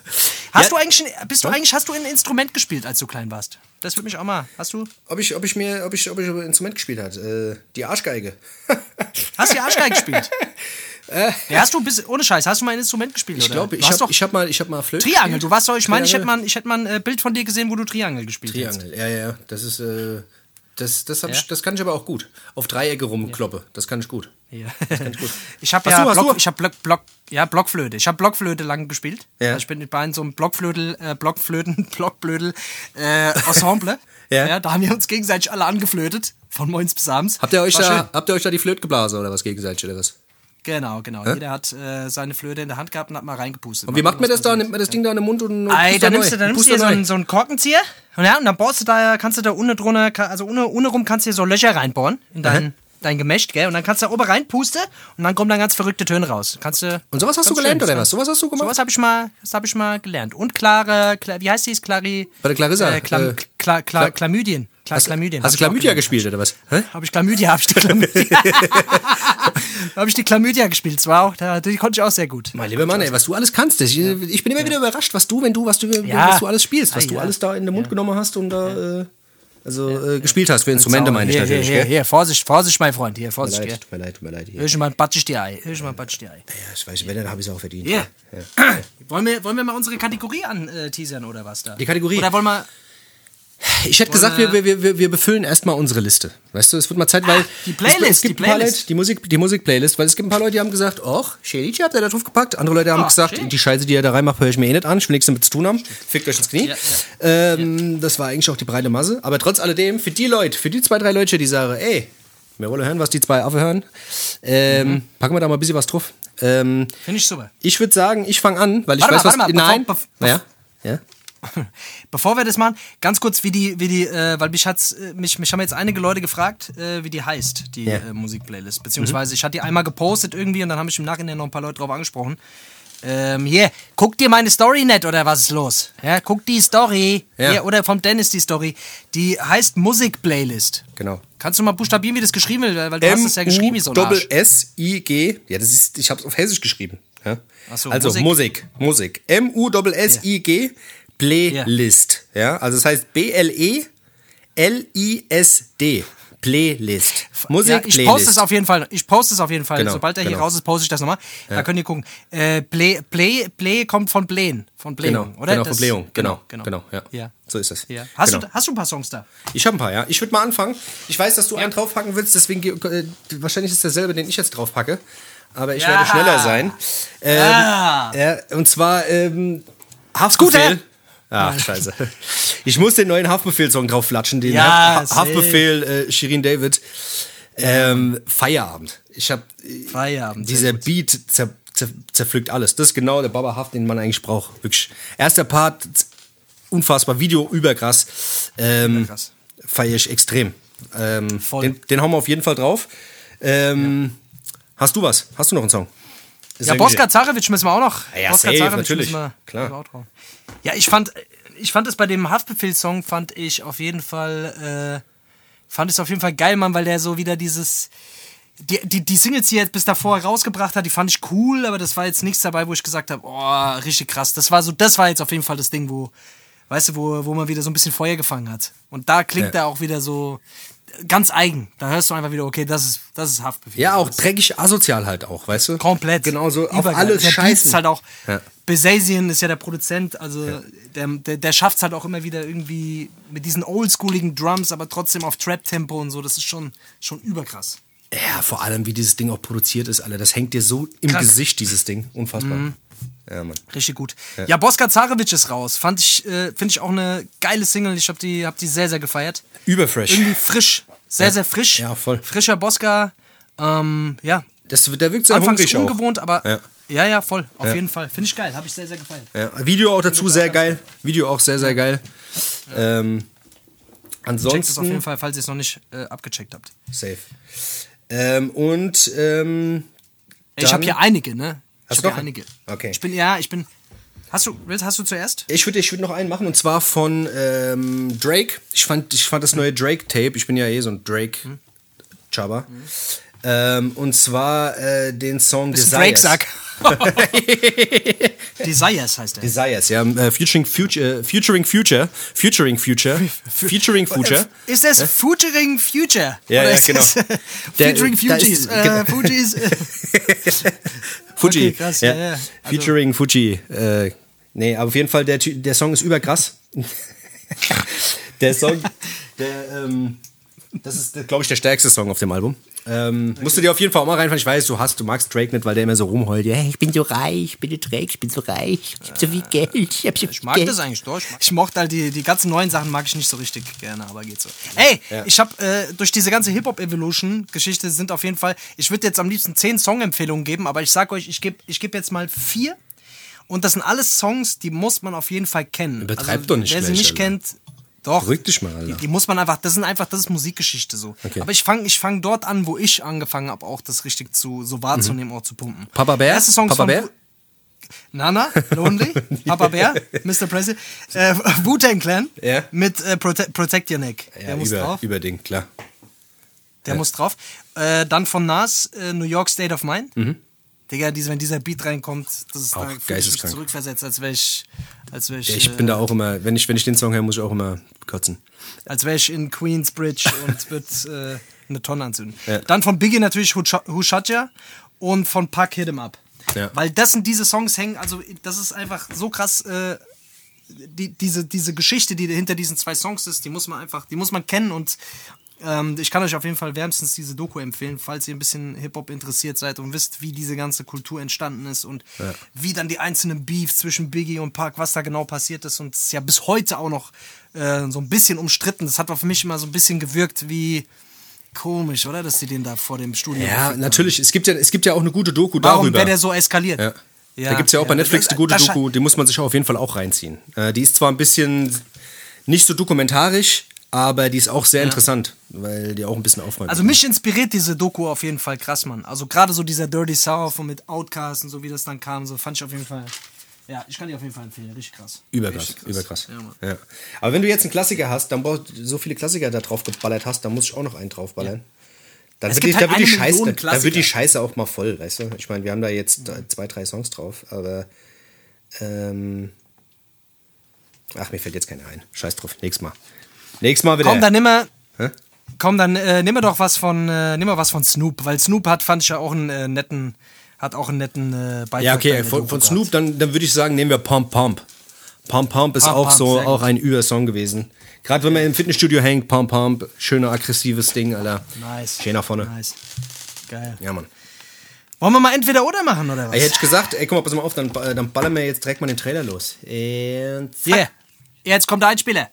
Hast Ja. du eigentlich, ein- bist du eigentlich, hast du ein Instrument gespielt, als du klein warst? Das würde mich auch mal. Hast du? Ob ich, ob ich mir, ob ich, ob ich ein Instrument gespielt hat? Äh, die Arschgeige. *laughs* Hast du die Arschgeige gespielt? *laughs* ja, hast du bis, ohne Scheiß, hast du mal ein Instrument gespielt? Ich glaube, ich habe hab mal, ich hab mal Flöte Triangel. Du warst doch, ich meine, ich hätte Triangel. mal, ich hätte mal ein äh, Bild von dir gesehen, wo du Triangel gespielt hast. Triangel, ja, ja, ja. Das ist, äh, das, das, Ja? ich, das kann ich aber auch gut. Auf Dreiecke rumkloppe. Das kann ich gut. Ja. Ich *laughs* habe Hast ja du- hast Block, du- ich hab Block, Block, ja, Blockflöte. Ich habe Blockflöte lang gespielt. Ja. Also ich bin bei so einem Blockflötel, äh, Blockflöten, *laughs* Blockblödel äh, Ensemble. *laughs* Ja. Da haben wir uns gegenseitig alle angeflötet. Von morgens bis abends. Habt ihr euch War da, schön. habt ihr euch da die Flöte geblasen oder was gegenseitig oder was? Genau, genau. Jeder hat äh, seine Flöte in der Hand gehabt und hat mal reingepustet. Und wie macht man das da? Nimmt man das Ding da in den Mund und Ei, pust da nimmst du, da nimmst du so einen, so einen Korkenzieher und, ja, und dann bohrst du da, kannst du da unten drunter, also ohne, ohne rum kannst du hier so Löcher reinbohren in dein, dein Gemächt, gell? Und dann kannst du da oben reinpusten und dann kommen dann ganz verrückte Töne raus. Kannst du. Und sowas hast du gelernt oder was? Sowas hast du gemacht? Sowas habe ich mal, das habe ich mal gelernt. Und klare, Kla- wie heißt die? Clari? Bei der Clarissa, Äh, Klam, äh, Kla, Kla, Kla- Chlamydien. Kla, Chlamydien. Hast du Chlamydia gespielt oder was? Hä? Habe ich Chlamydia, habe ich die Chlamydia. *laughs* habe ich die Chlamydia gespielt. Das war auch, da- die konnte ich auch sehr gut. Mein lieber Mann, ey, was du alles kannst. Ich, ich bin immer wieder überrascht, was du, wenn du, was du, Ja. was du alles spielst, was du ja. alles da in den Mund genommen hast und da, äh, also äh, gespielt hast für Instrumente, meine ich hier, natürlich. Hier, hier, hier, Vorsicht, Vorsicht, mein Freund. Hier, Vorsicht, mir leid, tut mir leid, tut mir leid. Mal, batsch ich dir Ei. Mal, batsch ich dir Ei. Ja, ich weiß, wenn, dann habe ich es auch verdient. Ja. Wollen, wir, wollen wir mal unsere Kategorie anteasern oder was da? Die Kategorie? Oder wollen wir. Ich hätte gesagt, wir, wir, wir, wir befüllen erstmal unsere Liste. Weißt du, es wird mal Zeit, weil. Ah, die Playlist, Es, es gibt die Playlist. Leute, die Musik, die Musik-Playlist, weil es gibt ein paar Leute, die haben gesagt, ach, Schelici habt ihr da drauf gepackt. Andere Leute haben Ah, gesagt, schön. die Scheiße, die ihr da reinmacht, höre ich mir eh nicht an. Ich will nichts damit zu tun haben. Fickt euch ins Knie. Ja, Ähm, Das war eigentlich auch die breite Masse. Aber trotz alledem, für die Leute, für die zwei, drei Leute, die sagen, ey, wir wollen hören, was die zwei Affe hören, ähm, Mhm. packen wir da mal ein bisschen was drauf. Ähm, Finde ich super. ich würde sagen, ich fange an, weil ich Warte weiß, mal, was. mal, nein. bevor- bev- ja. Ja. *laughs* Bevor wir das machen, ganz kurz, wie die, wie die, äh, weil mich hat's, äh, mich, mich haben jetzt einige Leute gefragt, äh, wie die heißt, die Ja. äh, Musikplaylist. Beziehungsweise ich hatte die einmal gepostet irgendwie und dann haben mich im Nachhinein noch ein paar Leute drauf angesprochen. Ähm, hier, guck dir meine Story nicht oder was ist los? Ja, guck die Story. Ja. Hier, oder vom Dennis die Story. Die heißt Musikplaylist. Genau. Kannst du mal buchstabieren, wie das geschrieben wird? Weil du hast es ja geschrieben, wie so ein Arsch. M-U-S-S-I-G. Ja, das ist, ich habe es auf Hessisch geschrieben. Ja? So, also Musik. Musik, Musik. M-U-S-S-I-G, Playlist. Ja. also das heißt B-L-E-L-I-S-D. Playlist. Musik ja, ich Playlist. poste es auf jeden Fall. Ich poste es auf jeden Fall. Genau, Sobald er hier genau. raus ist, poste ich das nochmal. Da könnt ihr gucken. Äh, Play, Play, Play kommt von Blähen. Von Blähung, Genau, oder? genau, Das- von Blähung. Genau, genau. genau, ja. Ja. So ist es. ja. Hast, genau. du, hast du ein paar Songs da? Ich habe ein paar, ja. Ich würde mal anfangen. Ich weiß, dass du einen draufpacken willst, deswegen ge- äh, wahrscheinlich ist derselbe, den ich jetzt draufpacke. Aber ich Ja. werde schneller sein. Ähm, ja, und zwar ähm, Scooter. Ach, scheiße. Ich muss den neuen Haftbefehl-Song drauf flatschen. Den Ja, Ha. Haftbefehl äh, Shirin David. Ähm, Feierabend. Ich habe Feierabend. dieser Beat zer, zer, zerpflückt alles. Das ist genau der Baba Haft, den man eigentlich braucht. Wirklich. Erster Part, unfassbar. Video überkrass. Ähm, Überkrass. Feier ich extrem. Ähm, Voll. Den, den hauen wir auf jeden Fall drauf. Ähm, Hast du was? Hast du noch einen Song? Ist Ja, Boska Zarevic müssen wir auch noch. Ja, Boska safe, natürlich. müssen wir- Klar. Ja, ich fand, ich fand es bei dem Haftbefehl-Song, fand ich auf jeden Fall, äh, fand es auf jeden Fall geil, Mann, weil der so wieder dieses, die, die, die Singles, die er bis davor rausgebracht hat, die fand ich cool, aber das war jetzt nichts dabei, wo ich gesagt habe, oh, richtig krass. Das war so, das war jetzt auf jeden Fall das Ding, wo, weißt du, wo, wo man wieder so ein bisschen Feuer gefangen hat. Und da klingt Ja. er auch wieder so ganz eigen. Da hörst du einfach wieder, okay, das ist, das ist Haftbefehl. Ja, auch dreckig asozial halt auch, weißt du? Komplett. Genauso auf Übergeil. alles scheißen. halt auch. Ja. Besazian ist ja der Produzent, also der, der, der schafft es halt auch immer wieder irgendwie mit diesen oldschooligen Drums, aber trotzdem auf Trap-Tempo und so. Das ist schon, schon überkrass. Ja, vor allem, wie dieses Ding auch produziert ist, Alter. Das hängt dir so im Krass. Mhm. Gesicht, dieses Ding. Unfassbar. Ja, Mann. Richtig gut. Ja, Boska Zarevic ist raus. Fand ich, äh, finde ich auch eine geile Single. Ich habe die, hab die sehr, sehr gefeiert. Überfresh. Irgendwie frisch. Sehr, sehr frisch. Ja, voll. Frischer Boska. Ähm, ja. Das, der wirkt sehr Anfangs hungrig auch. ungewohnt, aber Ja. Ja, ja, voll. Auf jeden Fall. Finde ich geil. Habe ich sehr, sehr. Ja, Video auch dazu sehr geil. Video auch sehr, sehr geil. Ähm, Checkt es auf ansonsten. jeden Fall, falls ihr es noch nicht äh, abgecheckt habt. Safe. Ähm, und ähm, Ich habe hier einige, ne? Ich Hast habe hier noch? einige. Okay. Ich bin, ja, ich bin. Hast du, willst, hast du zuerst? ich würde ich würd noch einen machen und zwar von ähm, Drake. Ich fand, ich fand das neue Drake-Tape. Ich bin ja eh so ein Drake-Chubber. Ähm, und zwar äh, den Song Das ist Desires. ein Drake-Sack. *laughs* Desires heißt er. Desires, ja. Äh, featuring Future, Futuring Future, Futuring Future, Featuring Future. Ist das Futuring Future? Ja, Oder ja, genau. Der- Featuring da Fugees. Äh, genau. Fugees. *laughs* äh, Fuji. Okay, krass, ja, ja. Also- Featuring Fuji. Äh, nee, aber auf jeden Fall, der, der Song ist überkrass. *laughs* der Song, der, ähm, das ist, glaube ich, der stärkste Song auf dem Album. Ähm, musst du dir auf jeden Fall auch mal reinfahren. Ich weiß, du hast, du magst Drake nicht, weil der immer so rumheult. Ja, ich bin so reich, ich bin der Drake, ich bin so reich, ich hab so viel Geld, ich hab so viel Ich mag Geld. das eigentlich doch. Ich, mag- ich mochte halt die, die ganzen neuen Sachen mag ich nicht so richtig gerne, aber geht so. Ey, ich habe äh, durch diese ganze Hip-Hop-Evolution-Geschichte sind auf jeden Fall, ich würde jetzt am liebsten zehn Song-Empfehlungen geben, aber ich sag euch, ich gebe ich geb jetzt mal vier. Und das sind alles Songs, die muss man auf jeden Fall kennen. Also, Übertreib doch nicht Wer sie nicht Alter. kennt, doch. Beruhig dich mal, Alter. Die, die muss man einfach, das sind einfach, das ist Musikgeschichte so. Okay. Aber ich fange ich fang dort an, wo ich angefangen habe, auch das richtig zu, so wahrzunehmen, auch zu pumpen. Mhm. Papa Bär? Erste Song ist Papa von Bär? Wu- Nana, Lonely, *laughs* Papa Bär, Mr. President, äh, Wu-Tang Clan Ja. mit äh, Prote Protect Your Neck. Ja, der muss über, drauf. über Ding, klar. Der Ja. muss drauf. Äh, dann von Nas, äh, New York State of Mind. Mhm. Digga, diese, wenn dieser Beat reinkommt, das ist Auch da mich zurückversetzt, als wäre ich, als wäre ich, Ja, ich äh, bin da auch immer, wenn ich, wenn ich den Song höre, muss ich auch immer kotzen. als wäre ich in Queensbridge und *laughs* würde äh, eine Tonne anzünden. Ja. Dann von Biggie natürlich Ya und von Puck Hit 'em Up. Ja. Weil das sind diese Songs hängen, also das ist einfach so krass, äh, die, diese, diese Geschichte, die hinter diesen zwei Songs ist, die muss man einfach, die muss man kennen und ähm, ich kann euch auf jeden Fall wärmstens diese Doku empfehlen, falls ihr ein bisschen Hip-Hop interessiert seid und wisst, wie diese ganze Kultur entstanden ist und wie dann die einzelnen Beefs zwischen Biggie und Park, was da genau passiert ist. Und es ist ja bis heute auch noch äh, so ein bisschen umstritten. Das hat für mich immer so ein bisschen gewirkt wie komisch, oder? Dass die den da vor dem Studio. Ja, haben. natürlich. Es gibt ja, es gibt ja auch eine gute Doku Warum darüber. wäre der so eskaliert? Ja. da gibt es ja auch bei Netflix eine gute Doku, die muss man sich auf jeden Fall auch reinziehen. Äh, die ist zwar ein bisschen nicht so dokumentarisch, aber die ist auch sehr interessant, weil die auch ein bisschen aufräumt. Also mich inspiriert diese Doku auf jeden Fall krass, Mann. Also gerade so dieser Dirty South und mit Outcast und so wie das dann kam, so fand ich auf jeden Fall. Ja, ich kann die auf jeden Fall empfehlen, richtig krass. Überkrass, Richtig überkrass. Ja. Ja. Aber wenn du jetzt einen Klassiker hast, dann brauchst so viele Klassiker da drauf geballert hast, dann muss ich auch noch einen draufballern. Dann Es wird, die, halt wird die Scheiße, Million da wird die. Scheiße auch mal voll, weißt du? Ich meine, wir haben da jetzt zwei, drei Songs drauf, aber ähm, ach, mir fällt jetzt keiner ein. Scheiß drauf, nächstes Mal. Nächstes Mal wieder. Komm, dann nimm mal. Hä? Komm, dann äh, nehmen wir doch was von, äh, nehmen wir was von Snoop, weil Snoop hat, fand ich ja auch einen äh, netten, hat auch einen netten äh, Beitrag. Ja, okay, von, von. Snoop, dann, dann würde ich sagen, nehmen wir Pump Pump. Pump Pump ist Pump auch Pump, so, auch ein Übersong gewesen. Gerade wenn man im Fitnessstudio hängt, Pump Pump, schöner aggressives Ding, Alter. Nice. Schön nach vorne. Nice. Geil. Ja, Mann. Wollen wir mal entweder oder machen oder was? Ey, hätte ich gesagt, ey, guck mal, pass mal auf, dann, äh, dann ballern wir jetzt direkt mal den Trailer los. Und Yeah. Jetzt kommt der Einspieler.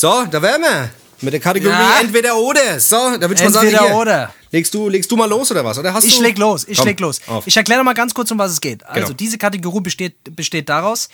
So, da wären wir. Mit der Kategorie Ja. entweder oder. So, da würde ich mal sagen, Entweder oder. Legst du, legst du mal los oder was? Oder hast Ich du? leg los, ich Komm, leg los. Auf. Ich erkläre mal ganz kurz, um was es geht. Also, Genau. diese Kategorie besteht, besteht daraus,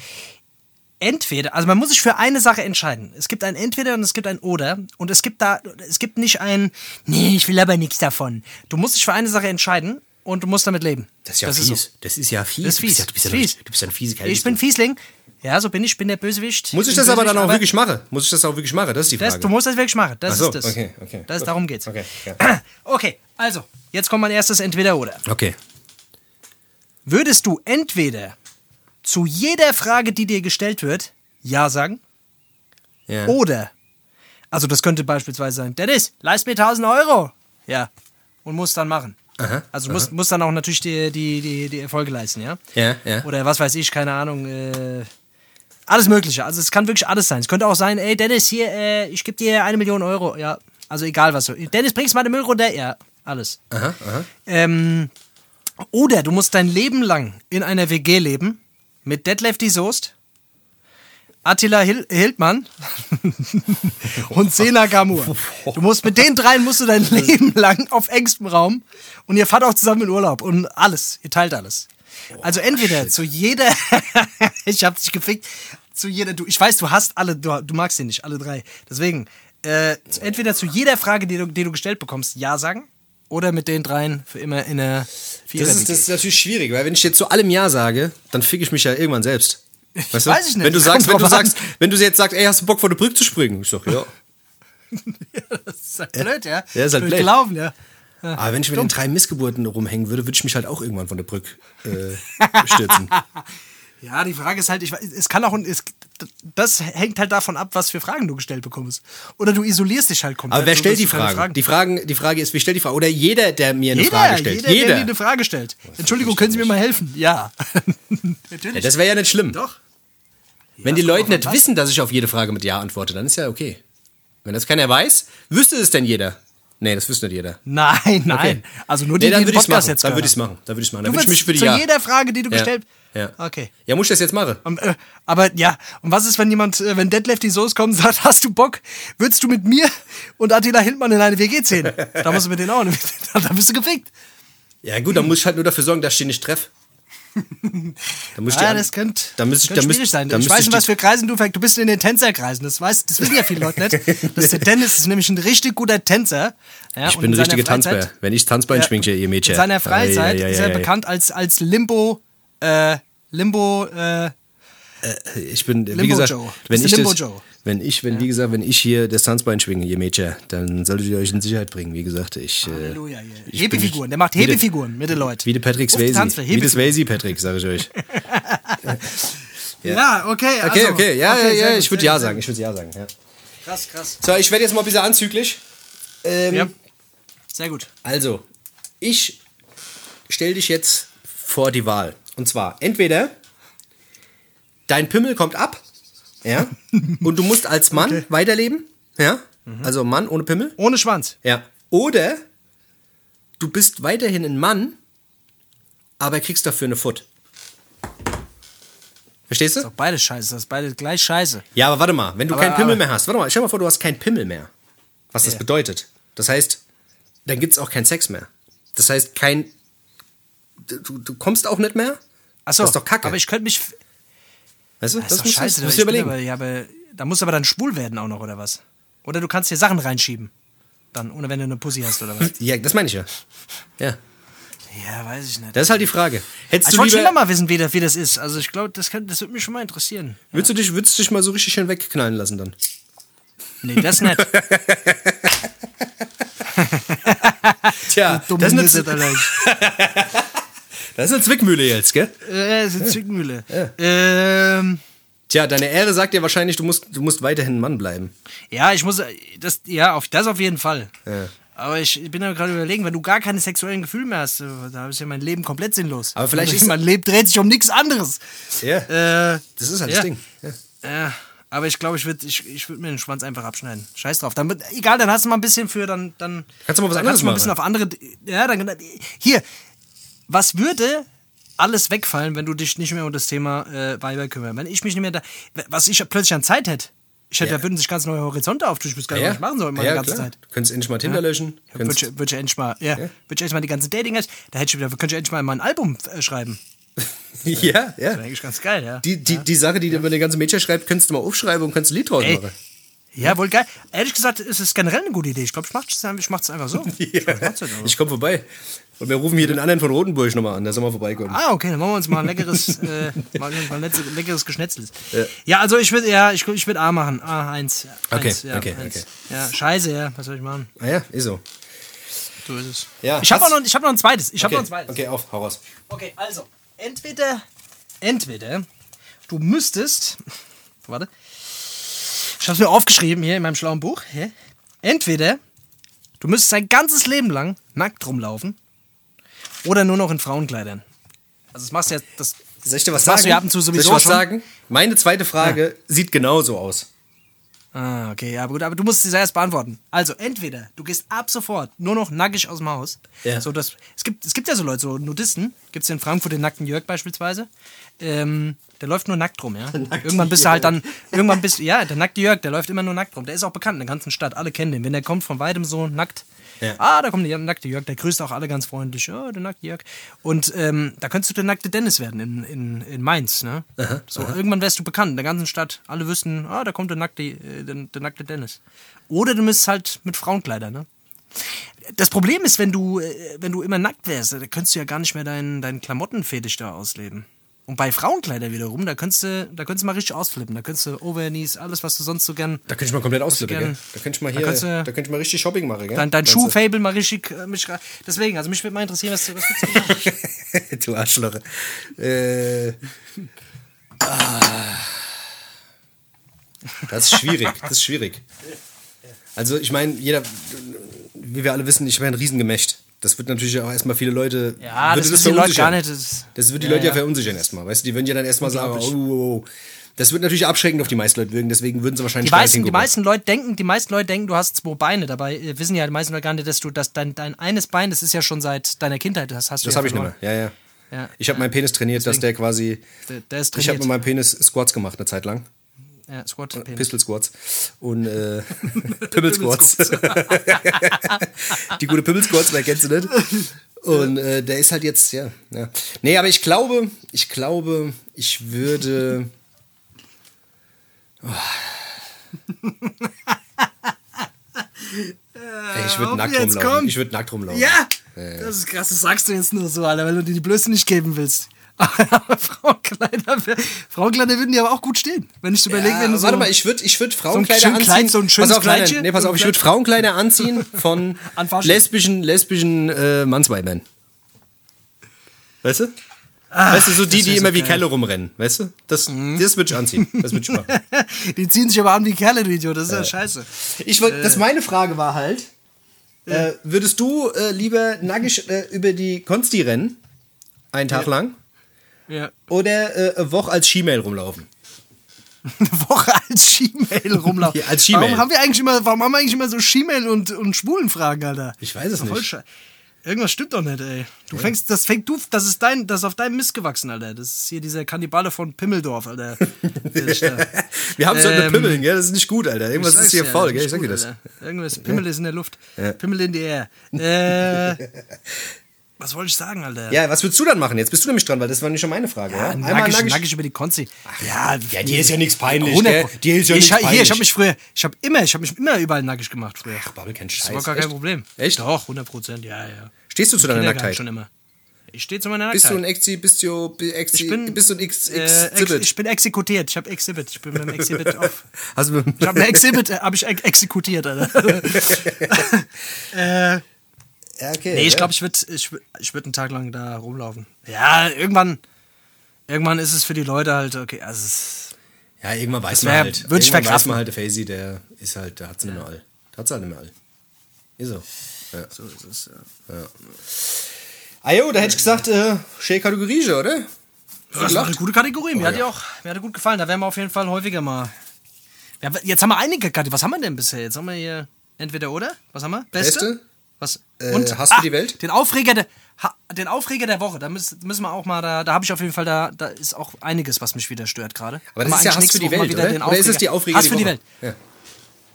entweder, also man muss sich für eine Sache entscheiden. Es gibt ein Entweder und es gibt ein Oder. Und es gibt da, es gibt nicht ein, nee, ich will aber nichts davon. Du musst dich für eine Sache entscheiden und du musst damit leben. das ist ja so. fies. Das ist ja fies. Das ist fies. Du bist ja, Das du ist bist ja, du bist ja ein fiese Kerl. Ich bin Fiesling. Ja, so bin ich, ich bin der Bösewicht. Muss ich das aber dann Bösewicht, auch wirklich machen? Muss ich das auch wirklich machen? Das ist die Frage. Das, du musst das wirklich machen. Das so, ist das. okay, okay. Das, Gut. darum geht's. Okay, ja. *clears throat* okay, also, jetzt kommt mein erstes Entweder-Oder. okay. Würdest du entweder zu jeder Frage, die dir gestellt wird, Ja sagen? Ja. Oder, also das könnte beispielsweise sein, Dennis, leist mir 1000 Euro. Ja. Und musst dann machen. Aha, also musst, musst dann auch natürlich die, die, die, die Erfolge leisten, ja? Ja, ja. Oder was weiß ich, keine Ahnung, äh, alles Mögliche. Also es kann wirklich alles sein. Es könnte auch sein, ey Dennis, hier, äh, ich gebe dir eine Million Euro. Ja, also egal was. du- Dennis, bringst mal den Müll runter? Ja, alles. Aha, aha. Ähm, oder du musst dein Leben lang in einer WG leben mit Deadlefty Soest, Attila Hil Hildmann und Sena Gamur. Du musst mit den dreien musst du dein *laughs* Leben lang auf engstem Raum und ihr fahrt auch zusammen in Urlaub und alles, ihr teilt alles. Also entweder zu jeder, *laughs* ich hab dich gefickt, zu jeder, du, ich weiß, du hast alle, du, du magst sie nicht, alle drei. Deswegen, äh, entweder zu jeder Frage, die du, die du gestellt bekommst, Ja sagen oder mit den dreien für immer in einer Das Vierer ist, das ist natürlich schwierig, weil wenn ich jetzt zu allem Ja sage, dann fick ich mich ja irgendwann selbst. Weißt du? Weiß ich nicht. Wenn du Das sagst, wenn du sagst, wenn du jetzt sagst, ey, hast du Bock vor der Brücke zu springen? Ich sag, *laughs* ja. Das ist halt blöd, ja. Ja, ist halt blöd blöd. gelaufen, ja. Aber wenn ich mit den drei Missgeburten rumhängen würde, würde ich mich halt auch irgendwann von der Brücke äh, stürzen. *laughs* Ja, die Frage ist halt, ich, es kann auch, es, das hängt halt davon ab, was für Fragen du gestellt bekommst. Oder du isolierst dich halt komplett. Aber wer stellt die keine Fragen? Die, Fragen? die Frage ist, wie stellt die Frage? Oder jeder, der mir eine Jeder, Frage stellt. jeder, der dir eine Frage stellt. Entschuldigung, können Sie mir mal helfen? Ja. *laughs* Ja, Natürlich. das wäre ja nicht schlimm. Doch. Wenn die Leute nicht wissen, dass ich auf jede Frage mit Ja antworte, dann ist ja okay. Wenn das keiner weiß, wüsste es denn jeder? Nee, das wüsste nicht jeder. Nein, nein. Also nur die, Nee, dann die den würde ich es Podcast machen. jetzt Dann würde ich es machen. Dann würde ich es machen. Dann würde ich mich für die zu Ja. jeder Frage, die du Ja. gestellt Ja. Okay. Ja, muss ich das jetzt machen? Ähm, äh, aber ja, und was ist, wenn jemand, äh, wenn Deadlift die Soße kommt und sagt, hast du Bock, würdest du mit mir und Attila Hildmann in eine WG ziehen? Da musst du mit denen auch, *laughs* da bist du gefickt. Ja, gut, dann muss ich halt nur dafür sorgen, dass ich die nicht treffe. Da muss ich Ja, an- das könnte, da müsste ich, könnte da schwierig sein. Da ich weiß nicht, was für Kreisen du Du bist in den Tänzerkreisen. Das, weiß, das wissen ja viele Leute nicht. Das der Dennis ist nämlich ein richtig guter Tänzer. Ja, Ich bin in ein richtiger Tanzbär. Wenn ich Tanzbein Ja, schwinge, ihr Mädchen. In seiner Freizeit Ja, ja, ist er bekannt als, als Limbo, äh, Limbo, äh, Ich bin, wie Limbo gesagt, Joe. Wenn ich das, Joe. Wenn ich, wenn, wie gesagt, wenn ich hier das Tanzbein schwinge, ihr Mädchen, dann solltet ihr euch in Sicherheit bringen. Wie gesagt, ich, äh, Halleluja, hier. ich Hebefiguren. Der macht Hebefiguren mit den Leuten. wie der Patrick Swayze. Wie der Hebefiguren. Swayze Patrick, sage ich euch. *laughs* Ja, okay. Okay, also, okay, ja, okay, ja, sehr ja, gut, ich würde ja sagen, ich würde ja sagen, ja. Krass, krass. So, ich werde jetzt mal ein bisschen anzüglich. Ähm, Ja. Sehr gut. Also, ich stell dich jetzt vor die Wahl. Und zwar, entweder dein Pimmel kommt ab, ja, und du musst als Mann weiterleben, ja, also Mann ohne Pimmel, Ohne Schwanz. ja, oder du bist weiterhin ein Mann, aber kriegst dafür eine Foot. Verstehst du? Doch beides scheiße. Das ist beides gleich scheiße. Ja, aber warte mal, wenn du Aber- keinen Pimmel aber- mehr hast, warte mal, stell dir mal vor, du hast keinen Pimmel mehr. Was das Ja. bedeutet. Das heißt, dann gibt es auch keinen Sex mehr. Das heißt, kein. Du, du kommst auch nicht mehr. Achso, Das ist doch kacke. Aber ich könnte mich. Weißt du, Das ist doch scheiße. musst ich du überlegen. Aber, ja, aber, da musst du aber dann schwul werden auch noch, oder was? Oder du kannst dir Sachen reinschieben. Dann, ohne wenn du eine Pussy hast, oder was? *laughs* Ja, das meine ich ja. Ja. ja, weiß ich nicht. Das ist halt die Frage. Hättest ich du wollte schon mal wissen, wie das, wie das ist. Also ich glaube, das, das würde mich schon mal interessieren. würdest, du dich, würdest du dich mal so richtig schön wegknallen lassen dann? Nee, das nicht. *laughs* Tja, Dumm das ist, Alter. *laughs* das ist eine Zwickmühle jetzt, gell? Äh, das ist eine Zwickmühle. Ähm, Tja, deine Ehre sagt dir wahrscheinlich, du musst, du musst weiterhin ein Mann bleiben. Ja, ich muss, das, ja, auf, das auf jeden Fall. Ja. Aber ich bin ja gerade überlegen, wenn du gar keine sexuellen Gefühle mehr hast, äh, da ist ja mein Leben komplett sinnlos. Aber vielleicht ist- mein Leben dreht sich um nichts anderes. Ja. Äh, Das ist halt ja. das Ding. Ja. Ja, aber ich glaube, ich würde ich, ich würd mir den Schwanz einfach abschneiden. Scheiß drauf. Dann, egal, dann hast du mal ein bisschen für, dann. dann Kannst du mal was anderes kannst du mal ein machen. bisschen auf andere. Ja, dann. Hier, was würde alles wegfallen, wenn du dich nicht mehr um das Thema äh, Weiber kümmern? Wenn ich mich nicht mehr da. Was ich plötzlich an Zeit hätte. Ich hätte, Ja. da würden sich ganz neue Horizonte auftun. Ich wüsste gar nicht, Ja, was ich machen soll meine ja, ganze klar. Zeit. Du könntest endlich mal Tinder löschen. Ja, Würde ich, würd ich endlich mal, ja, Würd ich endlich mal die ganze dating da hätte ich wieder, könnte ich endlich mal mein Album äh, schreiben. ja, *laughs* ja. Das eigentlich ganz geil, ja. Die, die, die Sache, die du über eine ganze Mädchen schreibt, könntest du mal aufschreiben und kannst ein Lied draus Ey, machen. Ja, wohl geil. Ehrlich gesagt, ist es generell eine gute Idee. Ich glaube, *laughs* ich mach's ich mach's einfach so. Ich halt. Ich komme vorbei. Und wir rufen hier den anderen von Rotenburg nochmal an, der soll mal vorbeikommen. Ah, okay, dann machen wir uns mal ein leckeres, *laughs* äh, mal ein leckeres, leckeres Geschnetzeltes. Ja. also ich würde, ja, ich, ich würde A machen. A, eins. Ja, Okay, eins, ja, okay, eins. okay. Ja, scheiße, ja, was soll ich machen? Ah ja, ist so. So ist es. Ja, ich habe noch, ich hab noch ein zweites. Ich habe Okay, noch ein zweites. okay, auf, hau raus. Okay, also, entweder, entweder, du müsstest, *laughs* warte, ich habe mir aufgeschrieben hier in meinem schlauen Buch, entweder du müsstest dein ganzes Leben lang nackt rumlaufen oder nur noch in Frauenkleidern. Also das machst du ja, das, Soll ich dir was Das sagen? ja ab und zu Soll ich sowieso dir was schon. sagen? Meine zweite Frage sieht genauso aus. Ah, okay, ja, gut, aber du musst sie erst beantworten. Also, entweder du gehst ab sofort nur noch nackig aus dem Haus. Ja. So, das, es, gibt, es gibt ja so Leute, so Nudisten. Gibt es in Frankfurt den nackten Jörg beispielsweise. Ähm, der läuft nur nackt rum, ja. *laughs* irgendwann bist du halt dann, irgendwann bist du, ja, der nackte Jörg, der läuft immer nur nackt rum. Der ist auch bekannt in der ganzen Stadt. Alle kennen den. Wenn der kommt von weitem so nackt. Ja. Ah, da kommt der nackte Jörg, der grüßt auch alle ganz freundlich. Ja, der nackte Jörg. Und ähm, da könntest du der nackte Dennis werden in, in, in Mainz, ne? so, irgendwann wärst du bekannt in der ganzen Stadt. Alle wüssten, ah, da kommt der nackte, äh, der, der nackte Dennis. Oder du müsstest halt mit Frauenkleider, ne? Das Problem ist, wenn du, äh, wenn du immer nackt wärst, da könntest du ja gar nicht mehr deinen, deinen Klamottenfetisch da ausleben. Und bei Frauenkleider wiederum, da könntest du, da könntest du mal richtig ausflippen. Da könntest du Overknees, alles, was du sonst so gern, Da könnte ich mal komplett ausflippen, gern- gell? Da könnte ich mal Da hier, da du- könnte ich mal richtig Shopping machen, gell? dein, dein? Schuhfable mal richtig, äh, mich, deswegen, also mich würde mal interessieren, was, du- was du machen? *laughs* du Arschloch. Äh, ah. Das ist schwierig, das ist schwierig. Also ich meine, jeder, wie wir alle wissen, ich bin ein Riesengemächt. Das wird natürlich auch erstmal viele Leute. Ja, das wissen die Leute verunsichern. gar nicht. Das, Das wird die Ja, Leute ja, ja. verunsichern erstmal, weißt du? Die würden ja dann erstmal sagen, oh, oh, oh. Das wird natürlich abschreckend auf die meisten Leute wirken, deswegen würden sie wahrscheinlich Die meisten, die meisten Leute denken, die meisten Leute denken, du hast zwei Beine. Dabei äh, wissen ja die meisten Leute gar nicht, dass du dass dein, dein eines Bein, das ist ja schon seit deiner Kindheit, das hast du Das ja habe ich nicht mehr, ja, ja. Ja. Ich habe meinen Penis trainiert, dass der quasi. Der, der ist Ich habe trainiert. mit meinem Penis Squats gemacht eine Zeit lang. Ja, Squat, Penis. Pistol Squats und äh, *laughs* Pimmel Squats. *laughs* Die gute Pimmel Squats, wer kennst du nicht? Und äh, der ist halt jetzt, ja, ja. Nee, aber ich glaube, ich glaube, ich würde. Oh. *laughs* Ey, ich würde nackt rumlaufen. Ich würde nackt rumlaufen. Ja! Das ist krass, das sagst du jetzt nur so, Alter, weil du dir die Blöße nicht geben willst. Aber *laughs* Frauenkleider, Frauenkleider würden dir aber auch gut stehen. Wenn ich überlege, Ja, wenn du so. warte mal, ich würde ich würd Frauenkleider schön anziehen. Kleid, so ein schönes pass auf, Kleidchen, nein, nee, pass so ein auf, ich würde Kleid. Frauenkleider anziehen von *laughs* lesbischen, lesbischen äh, Mannsweibern. Weißt du? weißt du, so die, die so immer wie geil. Kerle rumrennen, weißt du? Das, das würde ich anziehen. Das würde ich machen. *laughs* die ziehen sich aber an wie Kerle, du Idiot. Das ist ja, scheiße. Ich wollt, das meine Frage war halt, äh, würdest du äh, lieber nackig äh, über die Konsti rennen, einen Tag lang, Ja. oder äh, eine Woche als Skimail rumlaufen? *laughs* Eine Woche als Skimail rumlaufen. *laughs* Ja, als Skimail. Warum haben wir eigentlich immer, warum haben wir eigentlich immer so Skimail und, und Schwulenfragen, Alter? Ich weiß es nicht. sche- Irgendwas stimmt doch nicht, ey. Du fängst, das fängt du, das ist dein, das ist auf deinem Mist gewachsen, Alter. Das ist hier dieser Kannibale von Pimmeldorf, Alter. *laughs* Wir haben mit Ähm, Pimmeln, gell? Das ist nicht gut, Alter. Irgendwas ist hier ja, faul, gell? Ich sag dir das. Alter. Irgendwas, Pimmel ist in der Luft. Pimmel in die Air. Äh, was wollte ich sagen, Alter? Ja, was würdest du dann machen? Jetzt bist du nämlich dran, weil das war nicht schon meine Frage. Ja, Einmal nackig, nackig. nackig über die Konzi. Ja, Ja, dir ist ja nichts peinlich, 100 gell? Dir ist ja ich, nichts ha- Hier, ich peinlich. habe mich früher, ich habe immer, ich habe mich immer überall nackig gemacht früher. Ach, Babbel, kein Das Scheiß. war gar kein Echt? Problem. Echt? Doch, 100 Prozent, ja, ja. Stehst du zu deiner Nacktheit? schon immer. Ich stehe zu meiner Nacktheit. Bist du ein Exi, bist du Exi, ich bin, bist du ein X, äh, X ex, ich bin exekutiert. Ich habe Exhibit. Ich bin mit dem *laughs* Exhibit auf. Du Ich habe eine Exhibit, äh, habe ich ex exekutiert, Alter. *laughs* *laughs* äh, ja, okay. nee, ich ja. glaube, ich würde ich, ich würd einen Tag lang da rumlaufen. Ja, irgendwann, irgendwann ist es für die Leute halt okay. Also es Ja, irgendwann weiß man wär- halt. würd ich irgendwann weiß man halt, der Faisy, der ist halt, der hat's nicht mehr all. Der hat's halt nicht mehr all. Ist so. Ja. So ist es, ja. Ah jo, da hätte ich gesagt, äh, schöne Kategorie, oder? Das war eine gute Kategorie. Mir hat die auch mir hat die gut gefallen. Da werden wir auf jeden Fall häufiger mal. Ja, jetzt haben wir einige Kategorien. Was haben wir denn bisher? Jetzt haben wir hier entweder oder. Was haben wir? Beste? Beste? Was? Äh, Hass für die Welt? Den Aufreger der, ha, den Aufreger der Woche. Da müssen, müssen wir auch mal, da, da habe ich auf jeden Fall, da, da ist auch einiges, was mich wieder stört gerade. Aber das ist ja Hass für die Woche Welt, oder? den Oder ist es die Aufreger Hass die für die Woche? Welt. Ja.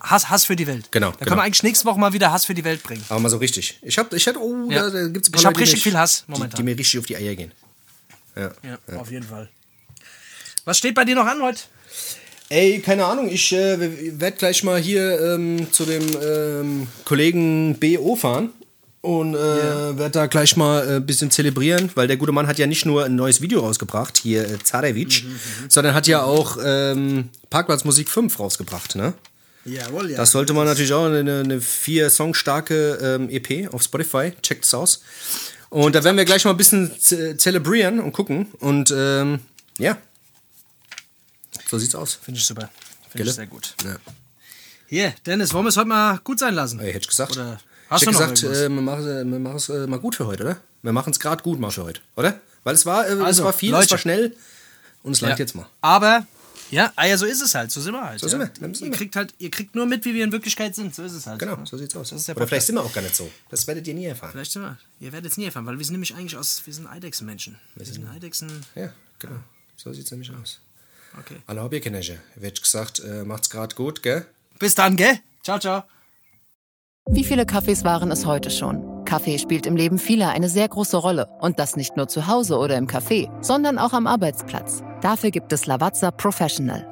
Hass, Hass für die Welt. Genau, Da genau. können wir eigentlich nächste Woche mal wieder Hass für die Welt bringen. Aber mal so richtig. Ich hab, ich hatte, oh, Ja. da, da gibt's ein Ich paar hab Leute, die richtig viel Hass die, momentan. die mir richtig auf die Eier gehen. Ja. Ja, auf jeden Fall. Was steht bei dir noch an heute? Ey, keine Ahnung, ich äh, werde gleich mal hier ähm, zu dem ähm, Kollegen BO fahren und äh, werde da gleich mal ein bisschen zelebrieren, weil der gute Mann hat ja nicht nur ein neues Video rausgebracht, hier äh, Zarevic, sondern hat ja auch ähm, Parkplatzmusik 5 rausgebracht, ne? Jawohl, ja. Das sollte man natürlich auch eine, eine vier Song starke ähm, EP auf Spotify. Checkt es aus. Und da werden wir gleich mal ein bisschen ze- zelebrieren und gucken. Und ähm, ja. So sieht's aus. Finde ich super. Finde ich sehr gut. Ja. Hier, Dennis, wollen wir es heute mal gut sein lassen? Ey, hätte ich gesagt. Oder ich hast hätte du noch gesagt, äh, wir machen es machen's, äh, mal gut für heute, oder? Wir machen es gerade gut mal für heute, oder? Weil es war, äh, es Also, war viel, es Leute. war schnell und es langt Ja. jetzt mal. Aber, ja, ah ja, so ist es halt. So sind wir halt. So ja. sind wir, Ihr wir. kriegt halt, ihr kriegt nur mit, wie wir in Wirklichkeit sind. So ist es halt. Genau, so sieht's aus. Oder vielleicht Podcast. sind wir auch gar nicht so. Das werdet ihr nie erfahren. Vielleicht sind wir. Ihr werdet es nie erfahren, weil wir sind nämlich eigentlich aus, wir sind Eidechsenmenschen. Wir sind Eidechsen. Ja, genau. So sieht's nämlich aus. Okay. Alle Hobbykenner, wird gesagt, äh, macht's gerade gut, gell? Bis dann, gell? Ciao, ciao. Wie viele Kaffees waren es heute schon? Kaffee spielt im Leben vieler eine sehr große Rolle. Und das nicht nur zu Hause oder im Café, sondern auch am Arbeitsplatz. Dafür gibt es Lavazza Professional.